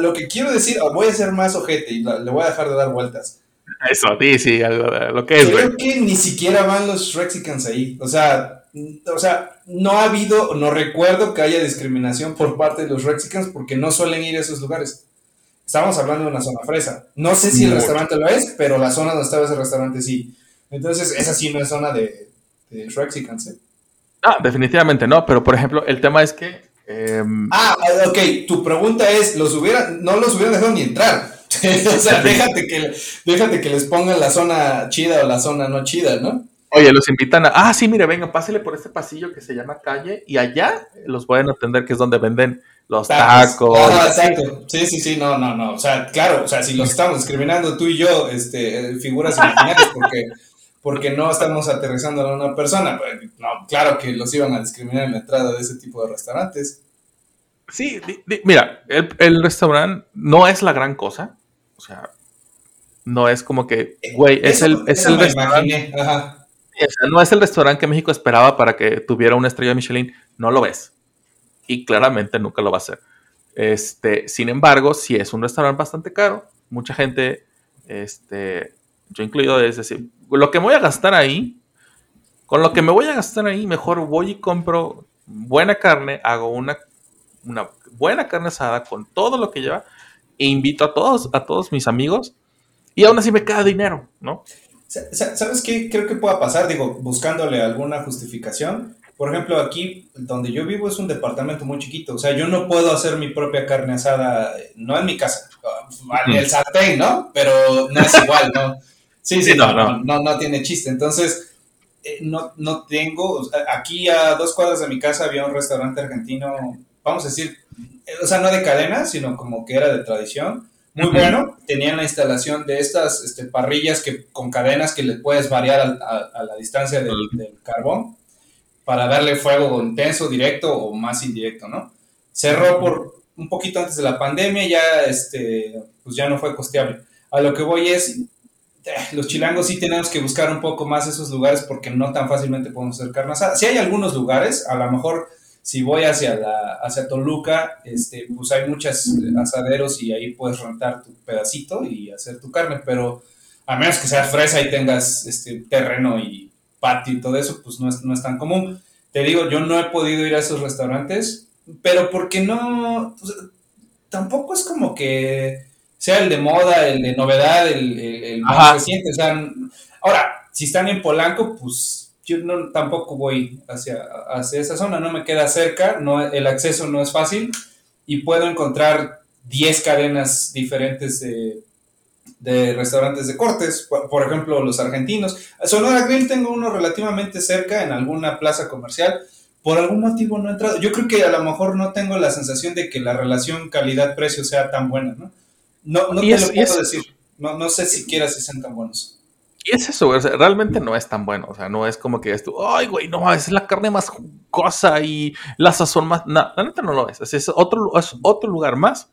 lo que quiero decir, voy a ser más ojete y le voy a dejar de dar vueltas. Eso, sí, sí, lo que es, Creo que ni siquiera van los Rexicans ahí. O sea, o sea, no ha habido, no recuerdo que haya discriminación por parte de los Rexicans porque no suelen ir a esos lugares. Estamos hablando de una zona fresa. No sé si el restaurante lo es, pero la zona donde estaba ese restaurante sí. Entonces, esa sí no es zona de, de Shrexicans, ¿eh? Ah, definitivamente no, pero por ejemplo, el tema es que. Em, ah, ok, tu pregunta es: ¿los hubiera, no los hubieran dejado ni entrar? [LAUGHS] o sea, déjate que, déjate que les pongan la zona chida o la zona no chida, ¿no? Oye, los invitan a, ah, sí, mire, venga, pásele por este pasillo que se llama calle y allá los pueden atender, que es donde venden los tacos. Ah, exacto. Sí, sí, sí, no, no, no. O sea, claro, o sea, si los estamos discriminando tú y yo, este, figuras imaginarias, porque porque no estamos aterrizando a una persona. Pues, no, claro que los iban a discriminar en la entrada de ese tipo de restaurantes. Sí, di- di- mira, el, el restaurante no es la gran cosa. O sea, no es como que, güey, es Eso- el, es el restaurante. ajá. O sea, no es el restaurante que México esperaba para que tuviera una estrella Michelin. No lo ves. Y claramente nunca lo va a hacer. Este, sin embargo, si es un restaurante bastante caro, mucha gente, este, yo incluido, es decir, lo que me voy a gastar ahí, con lo que me voy a gastar ahí, mejor voy y compro buena carne, hago una, una buena carne asada con todo lo que lleva e invito a todos, a todos mis amigos y aún así me queda dinero, ¿no? Sa- sa- ¿Sabes qué creo que pueda pasar? Digo, buscándole alguna justificación. Por ejemplo, aquí donde yo vivo es un departamento muy chiquito. O sea, yo no puedo hacer mi propia carne asada, eh, no en mi casa, ah, en el sartén, ¿no? Pero no es igual, ¿no? Sí, sí, Sí, no, no, no, no, no tiene chiste. Entonces, eh, no, no tengo, aquí a dos cuadras de mi casa había un restaurante argentino, vamos a decir, o sea, no de cadena, sino como que era de tradición. Muy bueno, tenían la instalación de estas este, parrillas que, con cadenas que le puedes variar a, a la distancia del, del carbón para darle fuego intenso, directo o más indirecto, ¿no? Cerró por un poquito antes de la pandemia, ya, este, pues ya no fue costeable. A lo que voy es, eh, los chilangos sí tenemos que buscar un poco más esos lugares porque no tan fácilmente podemos hacer carne asada. Sí hay algunos lugares, a lo mejor si voy hacia, la, hacia Toluca, este, pues hay muchos asaderos y ahí puedes rentar tu pedacito y hacer tu carne, pero a menos que seas fresa y tengas este, terreno y patio y todo eso, pues no es, no es tan común. Te digo, yo no he podido ir a esos restaurantes, pero porque no, pues, tampoco es como que sea el de moda, el de novedad, el, el, el más reciente. O sea, ahora, si están en Polanco, pues yo no, tampoco voy hacia, hacia esa zona, no me queda cerca, no, el acceso no es fácil y puedo encontrar 10 cadenas diferentes de, de restaurantes de cortes, por, por ejemplo, los argentinos. Sonora Grill tengo uno relativamente cerca en alguna plaza comercial. Por algún motivo no he entrado. Yo creo que a lo mejor no tengo la sensación de que la relación calidad-precio sea tan buena, ¿no? No, no te es- lo puedo es- decir. No, no sé siquiera si sean tan buenos. Y es eso, güey, o sea, realmente no es tan bueno. O sea, no es como que esto, ay, güey, no, es la carne más jugosa y la sazón más. No, la neta no lo es. Es, es otro, es otro lugar más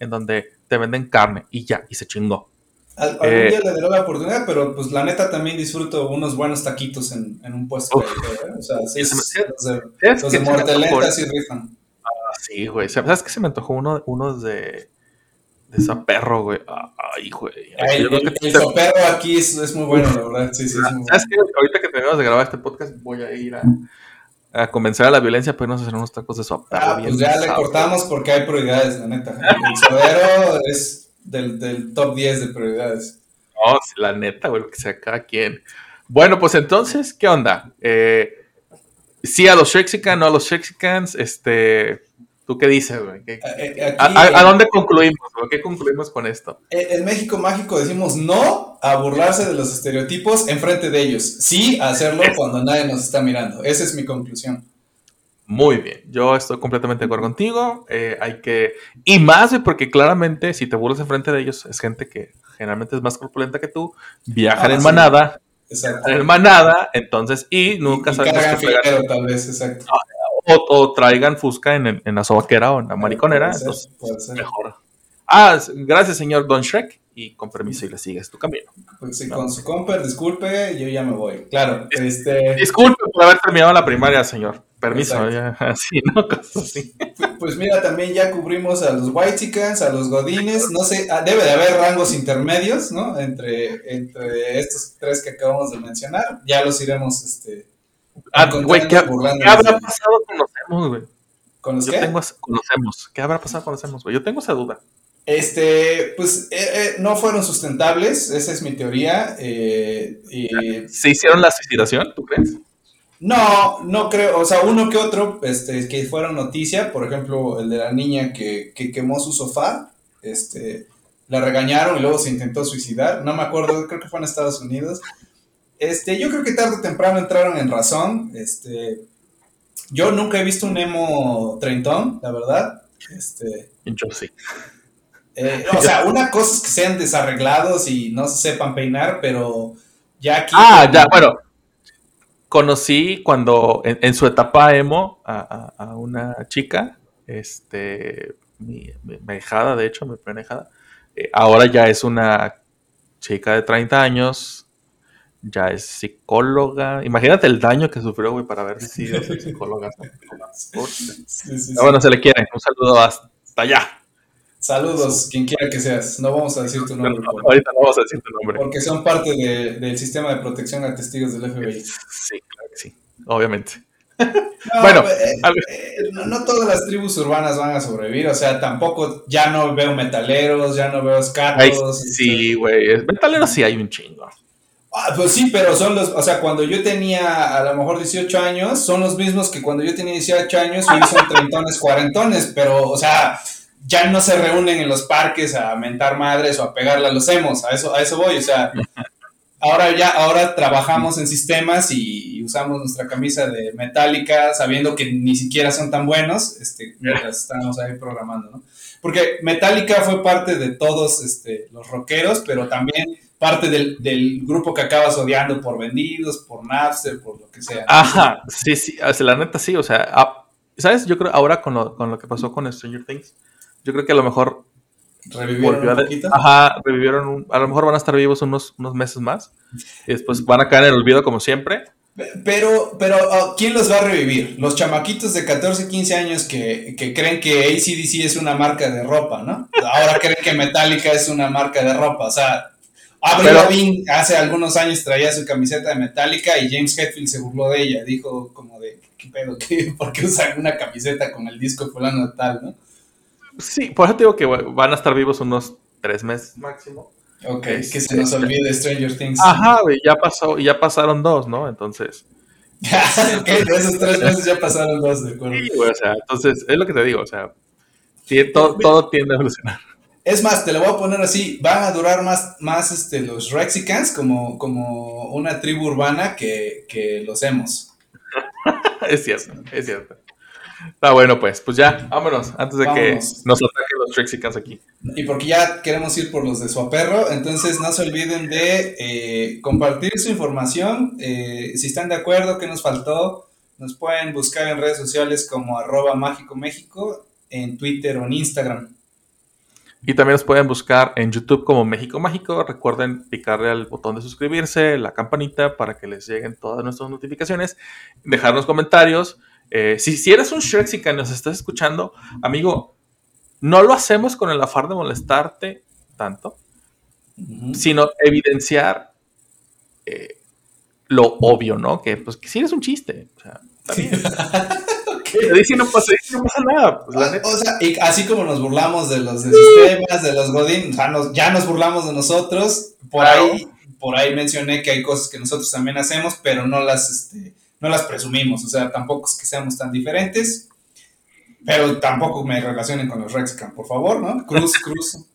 en donde te venden carne y ya, y se chingó. Al- algún Eh, día le daré la oportunidad, pero pues la neta también disfruto unos buenos taquitos en, en un puesto. Callejero, ¿eh? O sea, sí, Y se me- es- los de, ¿Sabes los qué de se me morteleta antojó? sí rifan. Ah, Sí, güey. ¿Sabes qué se me antojó? Uno, unos de. De esa perro, güey. Ay, güey. El, que el te- soperro aquí es, es muy bueno, la verdad. Sí, sí, es muy ¿Sabes bueno. qué? Ahorita que terminamos de grabar este podcast, voy a ir a, a convencer a la violencia, pero no hacer unos tacos de su Ah, pues ya le cortamos porque hay prioridades, la neta. El sodero es del, del top 10 de prioridades. No, la neta, güey, que sea cada quien. Bueno, pues entonces, ¿qué onda? Eh, sí a los Shrexican, no a los Shexicans, este... ¿Tú qué dices, güey? ¿Qué- Eh, eh, a, aquí, a- a en- dónde concluimos? güey? ¿Qué concluimos con esto? En México Mágico decimos no a burlarse de los estereotipos enfrente de ellos. Sí a hacerlo cuando nadie nos está mirando. Esa es mi conclusión. Muy bien, yo estoy completamente de acuerdo contigo. eh, hay que... Y más, güey, porque claramente si te burlas enfrente de ellos, es gente que generalmente es más corpulenta que tú, viajan Ah, en sí. manada, Exacto. en manada, entonces, y nunca y, y sabemos cargan qué pegar. filero, tal vez, exacto. O, o traigan fusca en, en la sobaquera o en la mariconera. Puede ser, entonces, puede ser. mejor. Ah, gracias, señor Don Shrek. Y con permiso, y le sigues tu camino. Pues sí, con su comper, disculpe, yo ya me voy. Claro, este, Disculpe por haber terminado la primaria, señor. Permiso, ya, [LAUGHS] así, ¿no? Cosas así. [LAUGHS] pues mira, también ya cubrimos a los Whitechicans, a los Godines, no sé, ah, debe de haber rangos intermedios, ¿no? Entre, entre estos tres que acabamos de mencionar, ya los iremos, este, Ah, güey, ¿qué, habrá pasado con los emos, güey? ¿Con los Yo qué? tengo conocemos. ¿Qué habrá pasado con los emos, güey? Yo tengo esa duda. Este, pues eh, eh, no fueron sustentables, esa es mi teoría. eh, ¿Se hicieron la suicidación, tú crees? no, no creo, o sea, uno que otro este, que fueron noticia, por ejemplo, el de la niña que, que quemó su sofá, este, la regañaron y luego se intentó suicidar, no me acuerdo, creo que fue en Estados Unidos. Este, yo creo que tarde o temprano entraron en razón. Este, yo nunca he visto un emo treintón, la verdad. Este, Yo sí. eh, o sea, una cosa es que sean desarreglados y no se sepan peinar, pero ya aquí. Ah, ya, bueno. Conocí cuando, en, en su etapa emo, a, a- a una chica este, mi, mi, mi hijada, de hecho, mi primera hijada, eh, ahora ya es una chica de 30 años, ya es psicóloga. Imagínate el daño que sufrió, güey, para haber sido [LAUGHS] psicóloga. Sí, sí, sí. Ah, bueno, se le quiere. Un saludo hasta allá. Saludos, quien quiera que seas. No vamos a decir tu nombre. No, ahorita no vamos a decir tu nombre. porque son parte de- del sistema de protección a testigos del FBI. Sí, claro que sí. Obviamente. [LAUGHS] No, Bueno, eh, eh, no, no todas las tribus urbanas van a sobrevivir, o sea, tampoco ya no veo metaleros, ya no veo escatos. sí, güey. Es- Metalero sí hay un chingo. Ah, pues sí, pero son los, o sea, cuando yo tenía a lo mejor 18 años, son los mismos que cuando yo tenía 18 años, hoy son treintones, cuarentones, pero, o sea, ya no se reúnen en los parques a mentar madres o a pegarle a los hemos, a eso, a eso voy, o sea, ahora ya, ahora trabajamos en sistemas y, y usamos nuestra camisa de metálica, sabiendo que ni siquiera son tan buenos, este, mientras estamos ahí programando, ¿no? Porque Metallica fue parte de todos este, los rockeros, pero también parte del, del grupo que acabas odiando por vendidos, por Napster, por lo que sea. Ajá, sí, sí, la neta sí, o sea, ah, ¿sabes? Yo creo ahora con lo, con lo que pasó con Stranger Things, yo creo que a lo mejor Revivieron un poquito. Ajá, revivieron, un- a lo mejor van a estar vivos unos, unos meses más, y después van a caer en el olvido como siempre. Pero, pero ah, ¿quién los va a revivir? Los chamaquitos de 14, 15 años que, que creen que ACDC es una marca de ropa, ¿no? Ahora creen que Metallica es una marca de ropa. O sea, Avril Pero- Lavigne hace algunos años traía su camiseta de Metallica y James Hetfield se burló de ella. Dijo como de, ¿qué pedo? ¿Qué? [LAUGHS] ¿Por qué usan una camiseta con el disco fulano de tal, no? Sí, por eso te digo que van a estar vivos unos tres meses máximo. Ok, Este- que se nos olvide Stranger Things. Ajá, güey, ya pasó, y ya pasaron dos, ¿no? Entonces, [LAUGHS] ok, de esos tres meses ya pasaron dos, de acuerdo. sí, güey, o sea, entonces, es lo que te digo, o sea, todo, todo tiende a evolucionar. Es más, te lo voy a poner así, van a durar más, más este, los Rexicans como, como una tribu urbana que, que los hemos. [LAUGHS] es cierto, es cierto. Está bueno, pues, pues ya, vámonos, antes de que nos ataquen los Trixicans aquí. Y porque ya queremos ir por los de Suaperro, entonces no se olviden de eh, compartir su información. eh, si están de acuerdo, qué nos faltó, nos pueden buscar en redes sociales como arroba mágico México, en Twitter o en Instagram. Y también nos pueden buscar en YouTube como México Mágico. Recuerden picarle al botón de suscribirse, la campanita para que les lleguen todas nuestras notificaciones. Dejarnos comentarios. Eh, si, si eres un Shrexican y nos estás escuchando, amigo, no lo hacemos con el afán de molestarte tanto, sino evidenciar eh, lo obvio, ¿no? Que pues que si eres un chiste. O sea, bien. [LAUGHS] [LAUGHS] Sí no pasa, sí no pasa nada. pues, la neta. O sea, y así como nos burlamos de los de sistemas, de los Godín, o sea, nos- ya nos burlamos de nosotros. Por Claro. ahí, por ahí mencioné que hay cosas que nosotros también hacemos, pero no las, este, no las presumimos. O sea, tampoco es que seamos tan diferentes. Pero tampoco me relacionen con los Rexcam, por favor, ¿no? Cruz, cruz. [LAUGHS]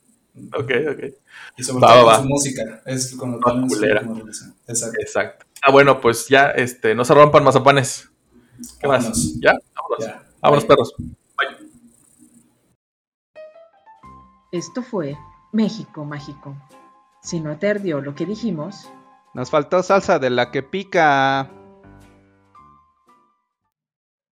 Ok, ok. Y sobre Va, todo va, con va. su música. Es con lo cual. Exacto. Exacto. Ah, bueno, pues ya, este, no se rompan mazapanes. ¿Qué más? ¿Ya? Vámonos. Ya. Vámonos, Bye. perros. Esto fue México Mágico. Si no te ardió lo que dijimos, Nos faltó salsa de la que pica.